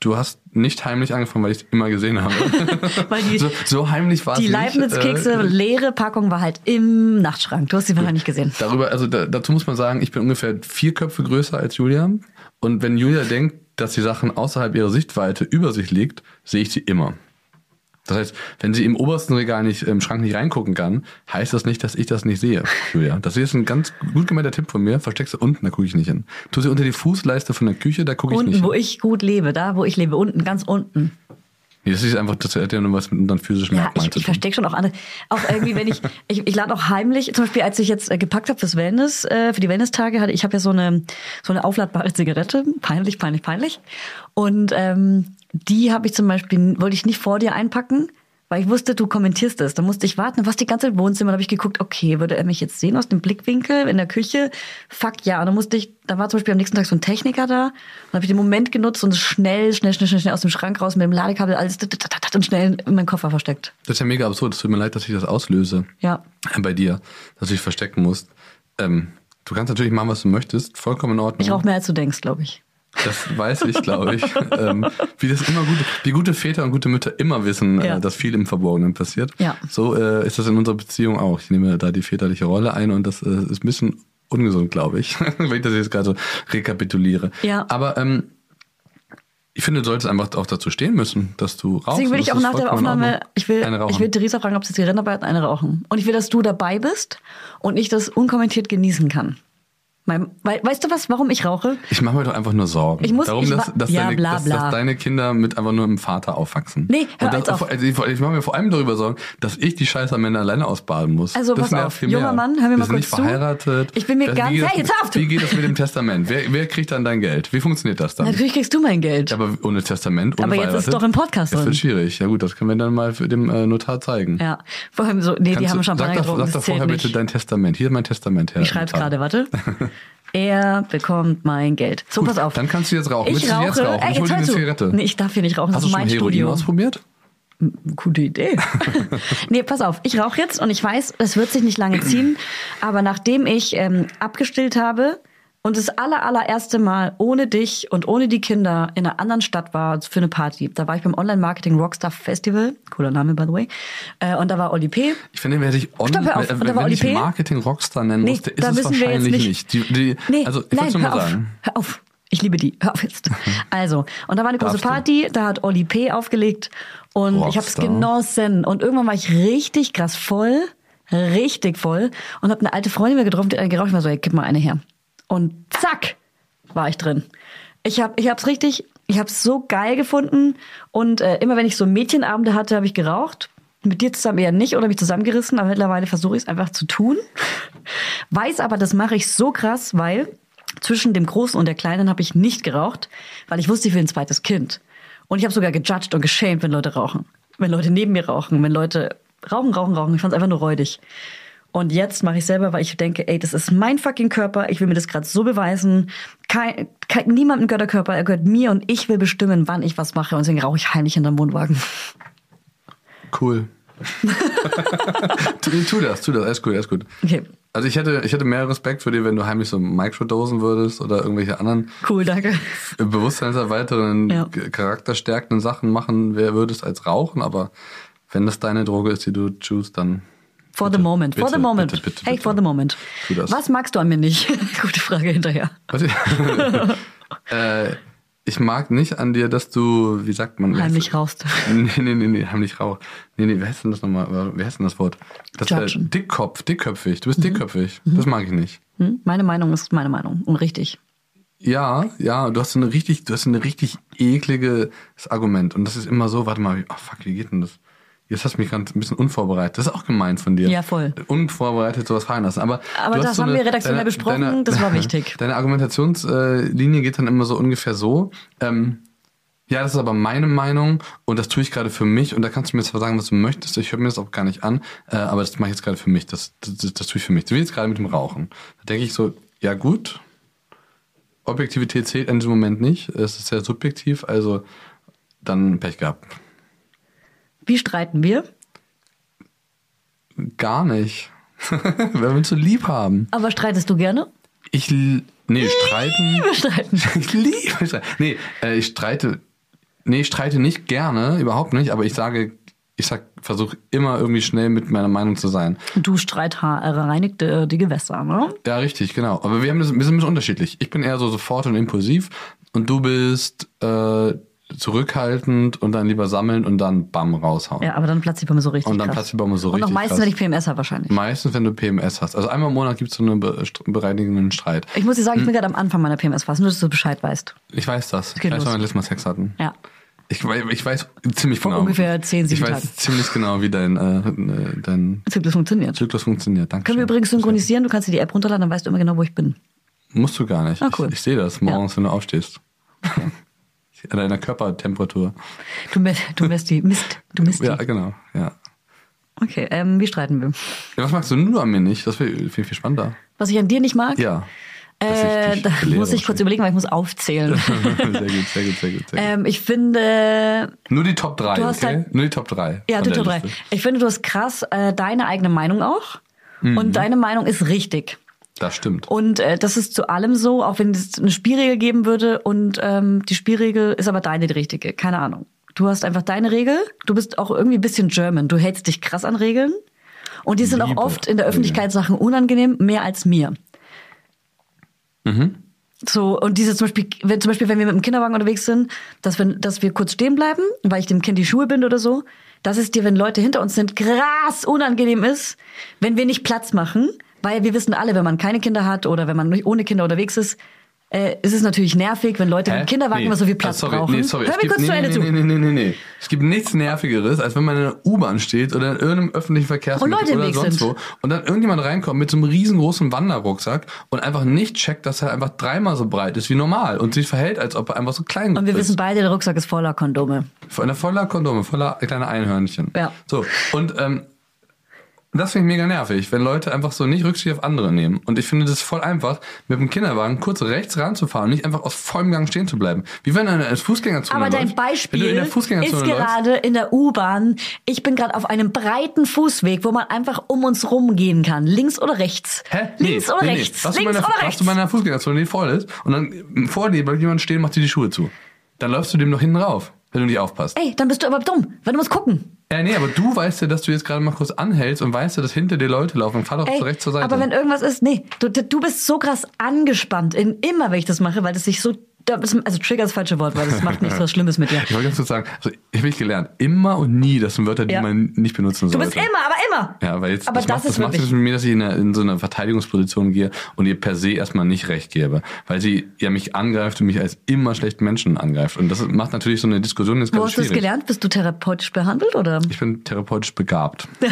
du hast nicht heimlich angefangen, weil ich es immer gesehen habe. Weil die, so, so heimlich war es die nicht. Leibniz-Kekse, Äh, leere Packung war halt im Nachtschrank. Du hast sie wahrscheinlich gesehen. Darüber, also da, dazu muss man sagen, ich bin ungefähr vier Köpfe größer als Julia. Und wenn Julia denkt, dass die Sachen außerhalb ihrer Sichtweite über sich liegt, sehe ich sie immer. Das heißt, wenn sie im obersten Regal nicht im Schrank nicht reingucken kann, heißt das nicht, dass ich das nicht sehe, Julia. Das ist ein ganz gut gemeinter Tipp von mir. Versteck sie unten, da gucke ich nicht hin. Tu sie unter die Fußleiste von der Küche, da gucke ich nicht Unten, wo hin. ich gut lebe, da wo ich lebe, unten, ganz unten. Nee, das ist einfach, das hat ja nur was mit unseren physischen Ja, Merkmalen ich, zu ich tun. verstecke schon auch andere. Auch irgendwie, wenn ich, ich, ich lade auch heimlich, zum Beispiel, als ich jetzt äh, gepackt habe fürs Wellness, äh, für die Wellness-Tage, hatte ich habe ja so eine so eine aufladbare Zigarette, peinlich, peinlich, peinlich. Und ähm, die habe ich zum Beispiel, wollte ich nicht vor dir einpacken, weil ich wusste, du kommentierst es. Da musste ich warten, dann war es die ganze Zeit im Wohnzimmer, da habe ich geguckt, okay, würde er mich jetzt sehen aus dem Blickwinkel in der Küche? Fuck ja. Und dann musste ich, da war zum Beispiel am nächsten Tag so ein Techniker da, und habe ich den Moment genutzt und schnell, schnell, schnell, schnell, schnell aus dem Schrank raus mit dem Ladekabel, alles und schnell in meinen Koffer versteckt. Das ist ja mega absurd. Es tut mir leid, dass ich das auslöse. Ja. bei dir, dass du dich verstecken musst. Ähm, du kannst natürlich machen, was du möchtest, vollkommen in Ordnung. Ich rauche mehr als du denkst, glaube ich. Das weiß ich, glaube ich. ähm, wie das immer gute, wie gute Väter und gute Mütter immer wissen, Ja. äh, dass viel im Verborgenen passiert. Ja. So äh, ist das in unserer Beziehung auch. Ich nehme da die väterliche Rolle ein und das äh, ist ein bisschen ungesund, glaube ich, wenn ich das jetzt gerade so rekapituliere. Ja. Aber ähm, ich finde, du solltest einfach auch dazu stehen müssen, dass du rauchst. Deswegen will ich auch nach der Aufnahme, ich will, ich will Theresa fragen, ob sie hat, eine rauchen. Und ich will, dass du dabei bist und ich das unkommentiert genießen kann. Mein, weil, weißt du was, warum ich rauche? Ich mache mir doch einfach nur Sorgen. Ich muss- Darum, ich dass, dass, ja, deine, bla, dass, bla. dass deine Kinder mit einfach nur einem Vater aufwachsen. Nee, hör Und das, auf. also ich, ich mache mir vor allem darüber Sorgen, dass ich die Scheiße am Ende alleine ausbaden muss. Also, das pass auf, junger. Mann, hör mir Wir mal kurz nicht zu. verheiratet. Ich bin mir Das- ganz- wie geht Hey, jetzt du- Wie geht das mit dem Testament? Wer, wer kriegt dann dein Geld? Wie funktioniert das dann? Natürlich kriegst du mein Geld. Aber ohne Testament, ohne Aber jetzt ist verheiratet? doch im Podcast Das wird schwierig. Ja gut, das können wir dann mal für dem äh, Notar zeigen. Ja, vor allem so, nee, die Kannst haben du- Champagner sag doch, vorher bitte dein Testament. Hier ist mein Testament, Herr ich schreib's gerade, warte. Er bekommt mein Geld. So, Gut, pass auf. Dann kannst du jetzt rauchen. Ich Willst du rauche. jetzt rauchen? Ey, Ich hol dir eine. Zigarette. Nee, ich darf hier nicht rauchen. Hast das du ist schon mein Heroin Studio. ausprobiert? Gute Idee. nee, pass auf, ich rauche jetzt und ich weiß, es wird sich nicht lange ziehen, aber nachdem ich ähm, abgestillt habe und das aller, allererste Mal ohne dich und ohne die Kinder in einer anderen Stadt war für eine Party, da war ich beim Online-Marketing Rockstar Festival, cooler Name by the way, äh, und da war Oli P. Ich finde, wer dich Stopp, hör auf. online, Und da war wenn Oli ich P. Marketing Rockstar nennen Nee, musste, ist da es müssen wir jetzt wahrscheinlich nicht. nicht. Die, die, Nee, also ich nein, nur hör mal auf, sagen. hör auf. Ich liebe die. Hör auf jetzt. Also, und da war eine große. Party, da hat Oli P. aufgelegt und ich habe es Rockstar. genossen. Und irgendwann war ich richtig krass voll, richtig voll und habe eine alte Freundin mir getroffen, die geraucht und war so, hey, gib mal eine her. Und zack, war ich drin. Ich habe ich hab's richtig, ich hab's so geil gefunden und äh, immer wenn ich so Mädchenabende hatte, habe ich geraucht. Mit dir zusammen eher nicht oder mich zusammengerissen, aber mittlerweile versuche ich es einfach zu tun. Weiß aber, das mache ich so krass, weil zwischen dem Großen und der Kleinen habe ich nicht geraucht, weil ich wusste, ich will ein zweites Kind. Und ich habe sogar gejudged und geschämt, wenn Leute rauchen. Wenn Leute neben mir rauchen, wenn Leute rauchen, rauchen, rauchen. Ich fand es einfach nur räudig. Und jetzt mache ich selber, weil ich denke, ey, das ist mein fucking Körper. Ich will mir das gerade so beweisen. Kein, kein, niemandem gehört der Körper, er gehört mir und ich will bestimmen, wann ich was mache. Und deswegen rauche ich heimlich in der Wohnwagen. Cool. tu, tu das, tu das, alles gut, alles gut. Okay, Also ich hätte, ich hätte mehr Respekt für dir, wenn du heimlich so Microdosen würdest oder irgendwelche anderen cool, danke. bewusstseinserweiternden, Ja. charakterstärkenden Sachen machen wer- würdest als Rauchen, aber wenn das deine Droge ist, die du choose, dann For the Bitte, moment, for bitte, the moment. bitte, bitte, hey, for the moment. Was magst du an mir nicht? Gute Frage hinterher. Äh, ich mag nicht an dir, dass du, wie sagt man? Heimlich rauchst. Nee, nee, nee, nee, heimlich rauch. Nee, nee, wie heißt denn das nochmal? Wie heißt denn das Wort? Das, äh. Dickkopf, dickköpfig. Du bist dickköpfig. Das mag ich nicht. Hm? Meine Meinung ist meine Meinung und richtig. Ja, ja, du hast so eine richtig, du hast so eine richtig ekliges Argument. Und das ist immer so, warte mal, oh fuck, wie geht denn das? Jetzt hast du mich gerade ein bisschen unvorbereitet. Das ist auch gemein von dir. Ja, voll. Unvorbereitet sowas fallen lassen. Aber, Aber das so haben eine- wir redaktionell besprochen, das war wichtig. Deine Argumentationslinie geht dann immer so ungefähr so. Ähm, ja, das ist aber meine Meinung und das tue ich gerade für mich und da kannst du mir zwar sagen, was du möchtest, ich höre mir das auch gar nicht an, äh, aber das mache ich jetzt gerade für mich, das, das, das, das tue ich für mich. So wie jetzt gerade mit dem Rauchen. Da denke ich so, ja gut, Objektivität zählt in diesem Moment nicht, es ist sehr subjektiv, also dann Pech gehabt. Wie streiten wir? Gar nicht. Wer willst du lieb haben? Aber streitest du gerne? Ich, nee, streiten. Wir streiten. Ich liebe Streit. Nee, äh, ich streite. Nee, ich streite nicht gerne, überhaupt nicht, aber ich sage, ich sag, versuche immer irgendwie schnell mit meiner Meinung zu sein. Du Streithaar reinigt äh, die Gewässer, ne? Ja, richtig, genau. Aber wir, haben das, wir sind ein bisschen unterschiedlich. Ich bin eher so sofort und impulsiv und du bist äh, zurückhaltend und dann lieber sammeln und dann bam raushauen. Ja, aber dann platzt die Bombe so richtig Und dann krass. platzt die Bombe so Und auch richtig meistens, krass. wenn ich PMS habe wahrscheinlich. Meistens, wenn du PMS hast. Also einmal im Monat gibt es so einen be bereinigenden Streit. Ich muss dir sagen, ich Hm. bin gerade am Anfang meiner PMS-Phase, nur dass du Bescheid weißt. Ich weiß das. Ich weiß, wann wir letztes Mal Sex hatten. Ja. Ich, ich weiß ziemlich Vor genau. ungefähr 10, Ich 7 weiß Tagen. ziemlich genau, wie dein, äh, dein Zyklus funktioniert. Zyklus funktioniert. Danke. Können wir übrigens synchronisieren, du kannst dir die App runterladen, dann weißt du immer genau, wo ich bin. Musst du gar nicht. Ah, cool. Ich, ich sehe das morgens, wenn du aufstehst. An deiner Körpertemperatur. Du, du misst die. Mist. Du misst Ja, die. genau. Ja. Okay, ähm, wie streiten wir? ja. Was magst du nur an mir nicht? Das wäre viel, viel spannender. Was ich an dir nicht mag? Ja. Äh, da muss ich kurz überlegen, weil ich muss aufzählen. sehr gut, sehr gut, sehr gut, sehr gut. ähm, ich finde, Nur die Top 3, Du hast okay? halt- Nur die Top 3. ja, du Top 3. Ich finde, du hast krass äh, deine eigene Meinung auch. Mhm. Und deine Meinung ist richtig. Das stimmt. Und äh, das ist zu allem so, auch wenn es eine Spielregel geben würde und ähm, die Spielregel ist aber deine die richtige. Keine Ahnung. Du hast einfach deine Regel. Du bist auch irgendwie ein bisschen German. Du hältst dich krass an Regeln. Und die sind auch Liebe oft in der. Öffentlichkeit Sachen unangenehm, mehr als mir. Mhm. So, und diese zum Beispiel, wenn, zum Beispiel, wenn wir mit dem Kinderwagen unterwegs sind, dass wir, dass wir kurz stehen bleiben, weil ich dem Kind die Schuhe binde oder so, dass es dir, wenn Leute hinter uns sind, krass unangenehm ist, wenn wir nicht Platz machen, weil wir wissen alle, wenn man keine Kinder hat oder wenn man ohne Kinder unterwegs ist, äh, ist es natürlich nervig, wenn Leute Hä? mit Kinderwagen Nee. immer so viel Platz Ah, sorry, brauchen. Nee, sorry. Hör mir gibt, kurz nee, zu Ende nee, zu. nee, nee, nee, nee. Es gibt nichts Nervigeres, als wenn man in einer U-Bahn steht oder in irgendeinem öffentlichen Verkehrsmittel oder sonst wo und dann irgendjemand reinkommt mit so einem riesengroßen Wanderrucksack und einfach nicht checkt, dass er einfach dreimal so breit ist wie normal und sich verhält, als ob er einfach so klein Und wir ist. wissen beide, der Rucksack ist voller Kondome. Voller voller Kondome, voller kleiner Einhörnchen. Ja. So, und ähm, das finde ich mega nervig, wenn Leute einfach so nicht Rücksicht auf andere nehmen. Und ich finde das voll einfach, mit dem Kinderwagen kurz rechts ranzufahren und nicht einfach aus vollem Gang stehen zu bleiben. Wie wenn eine Fußgängerzone Aber dein läuft. Beispiel in der ist Fußgängerzone läufst, gerade in der U-Bahn. Ich bin gerade auf einem breiten Fußweg, wo man einfach um uns rumgehen kann. Links oder rechts. Hä? Links Nee, oder nee, nee. rechts. Du Links bei einer, oder rechts. du bei einer Fußgängerzone, die voll ist, und dann vor dir bleibt jemand stehen macht dir die Schuhe zu. Dann läufst du dem noch hinten rauf, wenn du nicht aufpasst. Ey, dann bist du aber dumm, weil du musst gucken. Ja, nee, aber du weißt ja, dass du jetzt gerade mal kurz anhältst und weißt ja, dass hinter dir Leute laufen. Fahr doch Ey, zu rechts zur Seite. aber wenn irgendwas ist, nee, du, du bist so krass angespannt, in, immer wenn ich das mache, weil das sich so, also Trigger ist das falsche Wort, weil das macht nichts was Schlimmes mit dir. ich wollte ganz kurz sagen, also ich habe gelernt, immer und nie, das sind Wörter, die Ja. man nicht benutzen Du sollte. bist immer, aber immer. Ja, weil jetzt, Aber das, das macht, ist das macht es mit mir, dass ich in, eine, in so eine Verteidigungsposition gehe und ihr per se erstmal nicht recht gebe. Weil sie ja mich angreift und mich als immer schlechten Menschen angreift. Und das macht natürlich so eine Diskussion jetzt Wo ganz hast du das gelernt? Bist du therapeutisch behandelt oder? Ich bin therapeutisch begabt.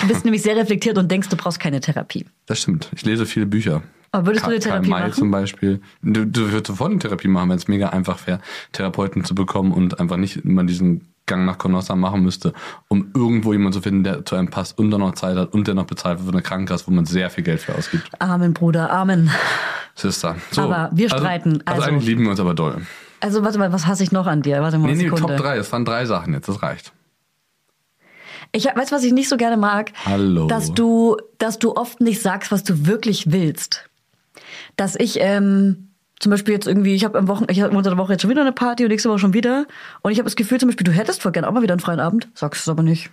Du bist nämlich sehr reflektiert und denkst, du brauchst keine Therapie. Das stimmt. Ich lese viele Bücher. Aber würdest du eine Therapie May machen? zum Beispiel. Du, du würdest sofort eine Therapie machen, wenn es mega einfach wäre, Therapeuten zu bekommen und einfach nicht immer diesen Gang nach Canossa machen müsste, um irgendwo jemanden zu finden, der zu einem passt und dann noch Zeit hat und der noch bezahlt wird von einer Krankenkasse, wo man sehr viel Geld für ausgibt. Amen, Bruder, Amen. Sister. So, Aber wir streiten, Also, also also- eigentlich lieben wir uns aber doll. Also warte mal, was hasse ich noch an dir? Warte mal Nee, eine nee, Sekunde. Top 3. Das waren drei Sachen jetzt. Das reicht. Ich weißt du, was ich nicht so gerne mag? Hallo. Dass du, dass du oft nicht sagst, was du wirklich willst. Dass ich ähm, zum Beispiel jetzt irgendwie, ich habe am Wochen, ich habe unter der Woche jetzt schon wieder eine Party und nächste Woche schon wieder. Und ich habe das Gefühl zum Beispiel, du hättest voll gerne auch mal wieder einen freien Abend. Sagst es aber nicht.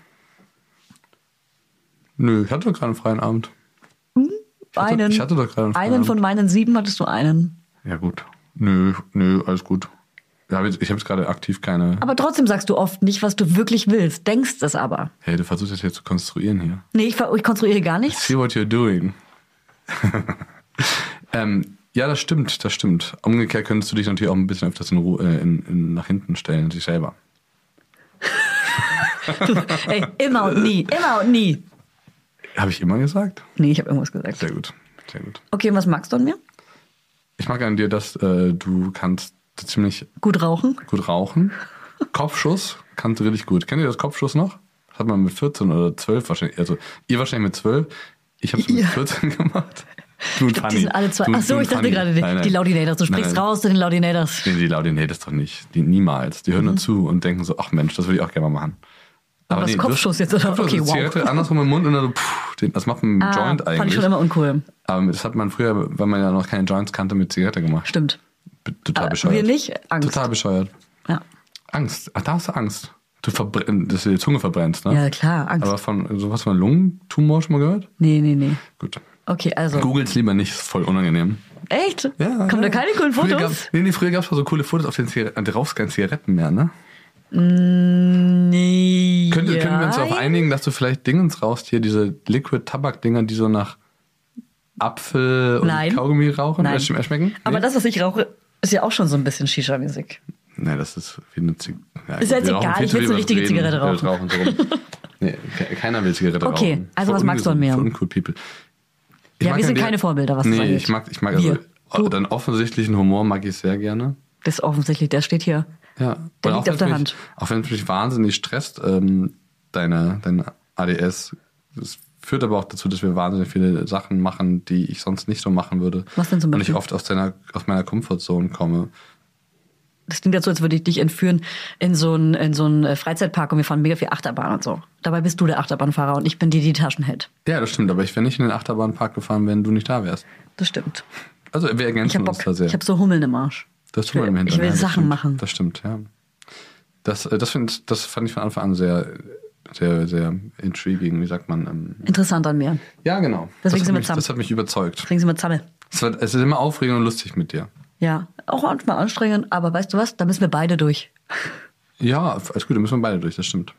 Nö, ich hatte doch gerade einen freien Abend. Ich hatte, einen. Ich hatte doch gerade einen freien einen Abend. von meinen sieben hattest du einen. Ja, gut. Nö, nö, alles gut. Ich habe jetzt, hab jetzt gerade aktiv keine. Aber trotzdem sagst du oft nicht, was du wirklich willst. Denkst es aber. Hey, du versuchst das hier zu konstruieren hier. Nee, ich, ich konstruiere gar nichts. See what you're doing. ähm, ja, das stimmt, das stimmt. Umgekehrt könntest du dich natürlich auch ein bisschen öfters in Ruhe, äh, in, in, nach hinten stellen, sich selber. Ey, immer und nie. Immer und nie. Habe ich immer gesagt? Nee, ich habe irgendwas gesagt. Sehr gut, sehr gut. Okay, und was magst du an mir? Ich mag an dir, dass äh, du kannst ziemlich Gut rauchen? gut rauchen. Kopfschuss kannst du richtig gut. Kennt ihr das Kopfschuss noch? Das hat man mit 14 oder 12 wahrscheinlich. Also ihr wahrscheinlich mit 12. Ich habe es mit Ja. 14 gemacht. Du und Die sind alle zwei. Du- Ach so, ich dachte gerade, die, Nein, nein. die Laudinators. Du sprichst Nein, raus zu den Laudinators. Nee, die Laudinators doch nicht. Die niemals. Die hören nur zu und denken so, ach Mensch, das würde ich auch gerne mal machen. Aber was, du Kopfschuss hast- jetzt, oder? Kopfschuss, Okay, wow. Zigarette andersrum im Mund und dann so, pff, den, das macht man mit dem Ah, Joint eigentlich. fand ich schon immer uncool. Aber das hat man früher, weil man ja noch keine Joints kannte, mit Zigarette gemacht. Stimmt. B- Total Äh, bescheuert. wir nicht? Angst. Total bescheuert. Ja, Angst. Ach, da hast du Angst. Du dass du die Zunge verbrennst, ne? ja klar, Angst. Aber von sowas von Lungentumor schon mal gehört? nee, nee, nee. Gut. Okay, also. Googles lieber nicht, ist voll unangenehm. Echt? Ja, Kommen da ja. keine coolen Früher Fotos? gab's, nee, nee, früher gab es so coole Fotos auf den Zigaretten. Du rauchst keine Zigaretten mehr, ne? Nee. Könnte, ja. Können wir uns darauf einigen, dass du vielleicht Dingens rauchst, hier diese Liquid-Tabak-Dinger, die so nach Apfel und Nein. Kaugummi rauchen, Nein. äh, schm- schmecken? Aber Nee? das, was ich rauche, ist ja auch schon so ein bisschen Shisha-mäßig. Nee, das ist wie eine Zigarette. Ja, Ist jetzt egal, ich will so was richtige. Zigarette rauchen. rauchen nee, ke- keiner will Zigarette Okay, rauchen. also Voll was magst du an mir? uncool people. Ich Ja, wir sind keine Vorbilder, was das Nee, angeht. ich mag, ich mag also, Wir. Du. deinen offensichtlichen Humor mag ich sehr gerne. Das ist offensichtlich, der steht hier. Ja. Der liegt auf der wenn's Hand. Mich, auch wenn es mich wahnsinnig stresst, ähm, deine, deine ADS, das führt aber auch dazu, dass wir wahnsinnig viele Sachen machen, die ich sonst nicht so machen würde. Was denn zum Und ich Beispiel? oft aus, deiner, aus meiner Comfortzone komme. Das klingt jetzt so, als würde ich dich entführen in so einen, in so einen äh, Freizeitpark und wir fahren mega viel Achterbahn und so. Dabei bist du der Achterbahnfahrer und ich bin die, die Taschen hält. Ja, das stimmt, aber ich wäre nicht in den Achterbahnpark gefahren, wenn du nicht da wärst. Das stimmt. Also wir Ich ergänzen uns da sehr. Ich habe so Hummeln im Arsch. das tun wir im ich Hintern, will ja, Sachen stimmt. machen. Das stimmt, ja. Das, äh, das, find, das fand ich von Anfang an sehr, sehr, sehr intriguing, wie sagt man. Ähm, Interessant an mir. ja, genau. Deswegen das, sind hat wir zusammen. das hat mich überzeugt. Deswegen sind wir zusammen. Es, wird, es ist immer aufregend und lustig mit dir. Ja, auch manchmal anstrengend, aber weißt du was? Da müssen wir beide durch. Ja, alles gut, da müssen wir beide durch, das stimmt.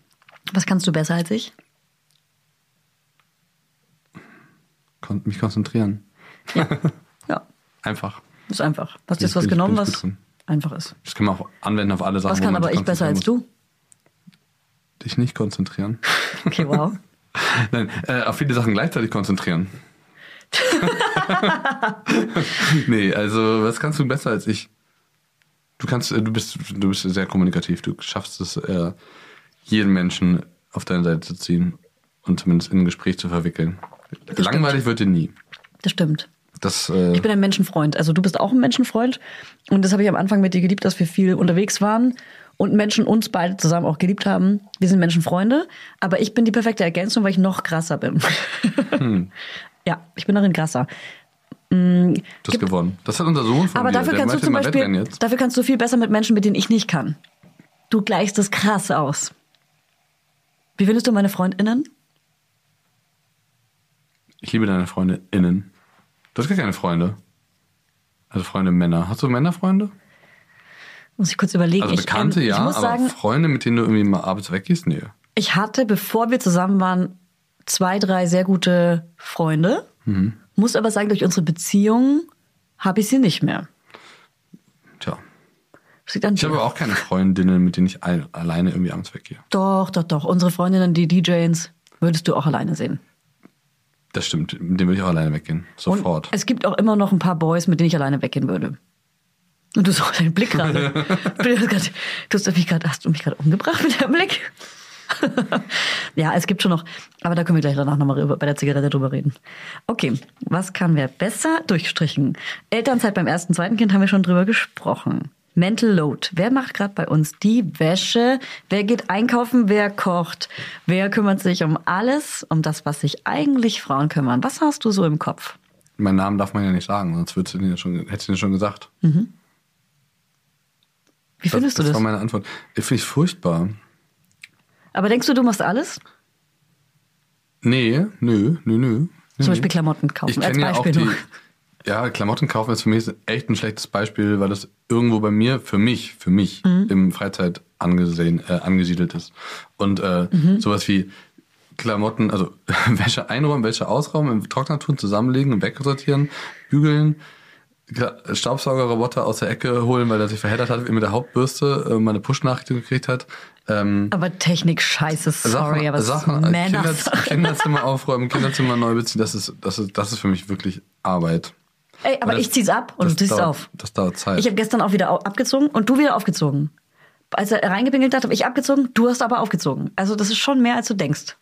Was kannst du besser als ich? Kon mich konzentrieren. Ja, Einfach. ist einfach. Hast du jetzt was bin genommen, was einfach ist. Das kann man auch anwenden auf alle Sachen. Was kann aber ich besser als du? Dich nicht konzentrieren. Okay, wow. Nein, äh, auf viele Sachen gleichzeitig konzentrieren. nee, also was kannst du besser als ich? Du kannst, äh, du bist, du bist sehr kommunikativ. Du schaffst es, äh, jeden Menschen auf deine Seite zu ziehen. und zumindest in ein Gespräch zu verwickeln. Langweilig wird dir nie. Das stimmt. Das, äh, Ich bin ein Menschenfreund. Also du bist auch ein Menschenfreund. Und das habe ich am Anfang mit dir geliebt, dass wir viel unterwegs waren und Menschen uns beide zusammen auch geliebt haben. Wir sind Menschenfreunde. Aber ich bin die perfekte Ergänzung, weil ich noch krasser bin. ja, ich bin darin krasser. du hast gewonnen. Das hat unser Sohn von Aber dir. dafür der kannst du zum Beispiel, dafür kannst du viel besser mit Menschen, mit denen ich nicht kann. Du gleichst das krass aus. Wie findest du meine FreundInnen? Ich liebe deine Freunde innen. Du hast gar keine Freunde. Also Freunde Männer. Hast du Männerfreunde? Muss ich kurz überlegen. Also ich, Bekannte ähm, ja, ich aber sagen, Freunde, mit denen du irgendwie mal abends weggehst? Nee. ich hatte, bevor wir zusammen waren, zwei, drei sehr gute Freunde. Mhm. Muss aber sagen, durch unsere Beziehung habe ich sie nicht mehr. Tja. Ich habe auch keine Freundinnen, mit denen ich all, alleine irgendwie abends weggehe. Doch, doch, doch. Unsere Freundinnen, die DJs, würdest du auch alleine sehen. Das stimmt. Mit denen würde ich auch alleine weggehen. Sofort. Und es gibt auch immer noch ein paar Boys, mit denen ich alleine weggehen würde. Und du hast deinen Blick gerade. du hast, mich grad, hast du mich gerade umgebracht mit deinem Blick? ja, es gibt schon noch, aber da können wir gleich danach nochmal bei der Zigarette drüber reden. Okay, was kann wer besser durchstrichen? Elternzeit beim ersten, zweiten Kind haben wir schon drüber gesprochen. Mental Load. Wer macht gerade bei uns die Wäsche? Wer geht einkaufen? Wer kocht? Wer kümmert sich um alles, um das, was sich eigentlich Frauen kümmern? Was hast du so im Kopf? Meinen Namen darf man ja nicht sagen, sonst würdest du den ja schon, hättest du den schon gesagt. Wie findest das, du das das? war meine Antwort. Ich finde ich furchtbar. Aber denkst du, du machst alles? Nee, nö, nö, nö. Zum Beispiel Klamotten kaufen. Ich als kenne ja auch Beispiel die. Ja, Klamotten kaufen ist für mich echt ein schlechtes Beispiel, weil das irgendwo bei mir, für mich, für mich Mhm. im Freizeit angesehen, äh, angesiedelt ist. Und äh, Mhm. sowas wie Klamotten, also Wäsche einräumen, Wäsche ausräumen, im Trockner tun, zusammenlegen und wegsortieren, bügeln, Staubsaugerroboter aus der Ecke holen, weil er sich verheddert hat, mit der Hauptbürste äh, mal eine Push-Nachricht gekriegt hat. Ähm, Aber Technik scheiße, sorry, Sachen, aber Sachen, ist Kinder, Männer. Kinderzimmer aufräumen, Kinderzimmer neu beziehen, das ist, das ist, das ist für mich wirklich Arbeit. Ey, aber das- ich zieh's ab und du ziehst dauert, auf. Das dauert Zeit. Ich habe gestern auch wieder abgezogen und du wieder aufgezogen. Als er reingepinkelt hat, habe ich abgezogen, du hast aber aufgezogen. Also das ist schon mehr, als du denkst.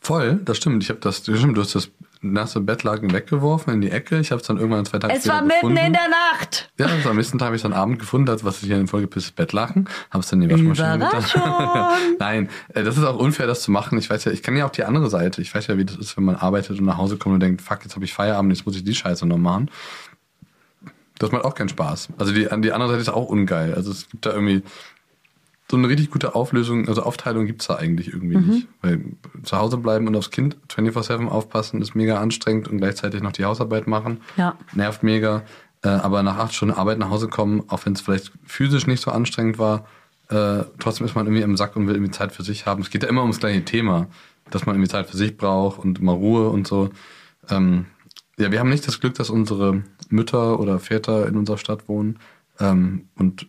Voll, das stimmt. Ich habe das stimmt, du hast das nasse Bettlaken weggeworfen in die Ecke. Ich habe es dann irgendwann zwei Tage Es war mitten gefunden. in der Nacht. Ja, also am nächsten Tag habe ich dann Abend gefunden, das, was ich hier in vollgepisstes Bettlaken, habe es dann in die Waschmaschine Überraschung. Nein, äh, das ist auch unfair, das zu machen. Ich weiß ja, ich kenne ja auch die andere Seite. Ich weiß ja, wie das ist, wenn man arbeitet und nach Hause kommt und denkt, fuck, jetzt habe ich Feierabend, jetzt muss ich die Scheiße noch machen. Das macht auch keinen Spaß. Also die, die andere Seite ist auch ungeil. Also es gibt da irgendwie so eine richtig gute Auflösung, also Aufteilung gibt's da eigentlich irgendwie Mhm. nicht. Weil zu Hause bleiben und aufs Kind 24-7 aufpassen ist mega anstrengend und gleichzeitig noch die Hausarbeit machen. Ja. Nervt mega. Äh, aber nach acht Stunden Arbeit nach Hause kommen, auch wenn es vielleicht physisch nicht so anstrengend war, äh, trotzdem ist man irgendwie im Sack und will irgendwie Zeit für sich haben. Es geht ja immer ums gleiche Thema, dass man irgendwie Zeit für sich braucht und mal Ruhe und so. Ähm, ja, wir haben nicht das Glück, dass unsere Mütter oder Väter in unserer Stadt wohnen ähm, und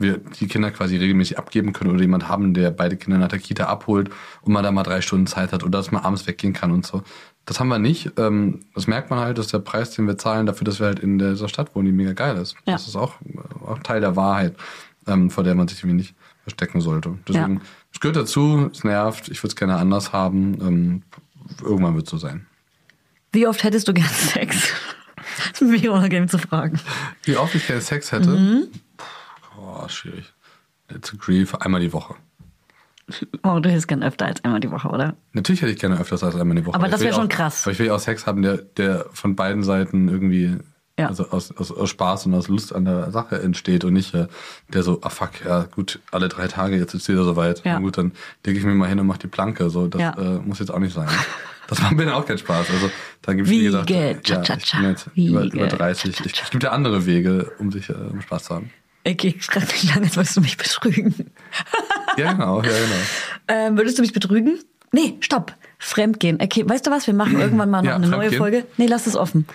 wir die Kinder quasi regelmäßig abgeben können oder jemand haben, der beide Kinder nach der Kita abholt und man da mal drei Stunden Zeit hat oder dass man abends weggehen kann und so. Das haben wir nicht. Ähm, das merkt man halt, dass der Preis, den wir zahlen, dafür, dass wir halt in dieser Stadt wohnen, die mega geil ist. Ja. Das ist auch, auch Teil der Wahrheit, ähm, vor der man sich irgendwie nicht verstecken sollte. Deswegen, Ja. es gehört dazu, es nervt, ich würde es gerne anders haben. Ähm, irgendwann wird es so sein. Wie oft hättest du gern Sex? Das ist mir unangenehm zu fragen. Wie oft ich gerne Sex hätte? Mhm. Boah, schwierig. Let's agree, für einmal die Woche. Oh, du hättest gern öfter als einmal die Woche, oder? Natürlich hätte ich gerne öfters als einmal die Woche. Aber das will wär schon auch- krass. Aber ich will ja auch Sex haben, der, der von beiden Seiten irgendwie, Ja. also aus, aus, aus Spaß und aus Lust an der Sache entsteht und nicht äh, der so, ah fuck, ja gut, alle drei Tage, jetzt ist wieder soweit. Ja. Na gut, dann lege ich mich mal hin und mach die Planke. So, das Ja. äh, muss jetzt auch nicht sein. Das macht mir dann auch keinen Spaß. Also da gibt es, wie gesagt, ja, ich bin jetzt über, Wiege, über 30. cha, Ich, cha. es gibt ja andere Wege, um sich äh, um Spaß zu haben. Okay, ich frage mich lange, jetzt wolltest du mich betrügen. Ja, genau, ja, genau. Ähm, würdest du mich betrügen? Nee, stopp. Fremdgehen. Okay, weißt du was? Wir machen irgendwann mal noch Ja, eine neue. Folge. Nee, lass es offen.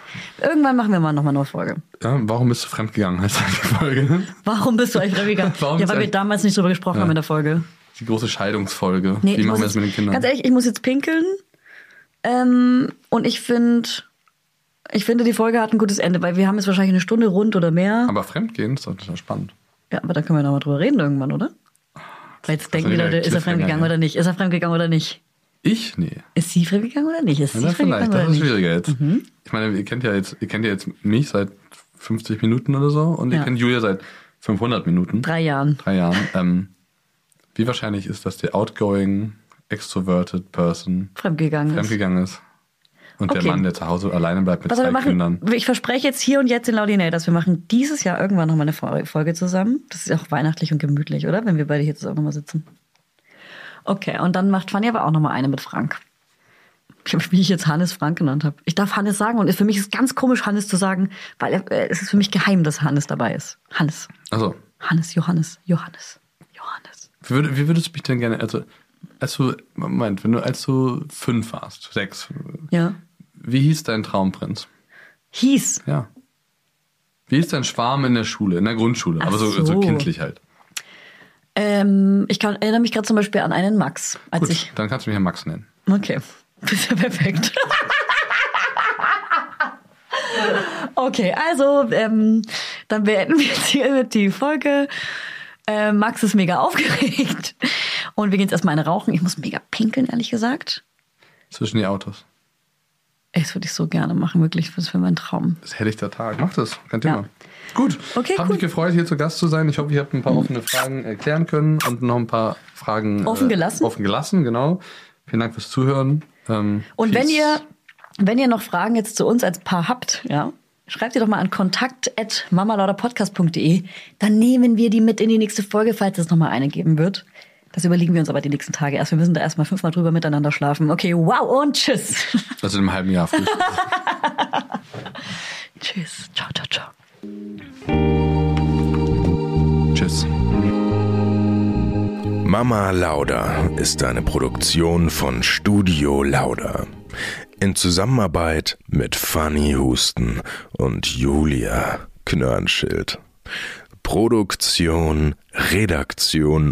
Irgendwann machen wir mal noch mal eine neue Folge. Ja, warum bist du fremdgegangen, heißt die Folge. Warum bist du eigentlich fremdgegangen? Warum ja, weil wir damals nicht drüber gesprochen Ja. haben in der Folge. Die große Scheidungsfolge. Nee, Wie machen wir das mit den Kindern? Ganz ehrlich, ich muss jetzt pinkeln. Ähm, und ich finde, ich finde, die Folge hat ein gutes Ende, weil wir haben jetzt wahrscheinlich eine Stunde rund oder mehr. Aber Fremdgehen ist doch total spannend. Ja, aber da können wir noch mal drüber reden irgendwann, oder? Weil jetzt denken die Leute, ist er fremdgegangen ja. oder nicht? Ist er fremdgegangen oder nicht? Ich? Nee. Ist sie fremdgegangen oder nicht? Ist sie Ja, vielleicht. fremdgegangen Das oder ist schwieriger jetzt. Mhm. Ich meine, ihr kennt ja jetzt, ihr kennt ja jetzt mich seit 50 Minuten oder so und ihr Ja. kennt Julia seit 500 Minuten. Drei Jahren. Drei Jahren. Ähm, wie wahrscheinlich ist, dass der outgoing, extroverted Person Fremdgegangen fremdgegangen ist? Und Okay. der Mann, der zu Hause alleine bleibt mit wir zwei machen, Kindern. ich verspreche jetzt hier und jetzt in Laudinators, wir machen dieses Jahr irgendwann nochmal eine Fol- Folge zusammen. Das ist auch weihnachtlich und gemütlich, oder? Wenn wir beide hier zusammen nochmal sitzen. Okay, und dann macht Fanny aber auch nochmal eine mit Frank. Ich hab, wie ich jetzt Hannes Frank genannt habe. Ich darf Hannes sagen und für mich ist es ganz komisch, Hannes zu sagen, weil er, äh, es ist für mich geheim, dass Hannes dabei ist. Hannes. Also, Hannes, Johannes, Johannes, Johannes. wie würdest du mich denn gerne, also, als du, Moment, wenn du, als du fünf warst, sechs, Ja. wie hieß dein Traumprinz? Hieß. Ja. Wie hieß dein Schwarm in der Schule, in der Grundschule? Ach aber so, so. so kindlich halt. Ähm, ich kann, erinnere mich gerade zum Beispiel an einen Max, als Gut, ich. dann kannst du mich ja Max nennen. Okay, das ist ja perfekt. okay, also ähm, dann beenden wir jetzt hier die Folge. Äh, Max ist mega aufgeregt und wir gehen jetzt erstmal eine rauchen. Ich muss mega pinkeln, ehrlich gesagt. Zwischen die Autos. Ey, Das würde ich so gerne machen, wirklich. Das wäre mein Traum. Das ist helllichter Tag. Mach das, kein Thema. Ja. Gut. Okay, Hab cool. mich gefreut, hier zu Gast zu sein. Ich hoffe, ihr habt ein paar offene Fragen erklären können und noch ein paar Fragen Offen äh, gelassen? Offen gelassen, genau. Vielen Dank fürs Zuhören. Ähm, Und wenn ihr, wenn ihr noch Fragen jetzt zu uns als Paar habt, ja, schreibt ihr doch mal an kontakt.mamalauderpodcast.de. Dann nehmen wir die mit in die nächste Folge, falls es nochmal eine geben wird. Das überlegen wir uns aber die nächsten Tage erst. Wir müssen da erstmal fünfmal drüber miteinander schlafen. Okay, wow und tschüss. Also in einem halben Jahr tschüss. Ciao, ciao, ciao. Tschüss. Mama Lauda ist eine Produktion von Studio Lauda. In Zusammenarbeit mit Fanny Husten und Julia Knörnschild. Produktion, Redaktion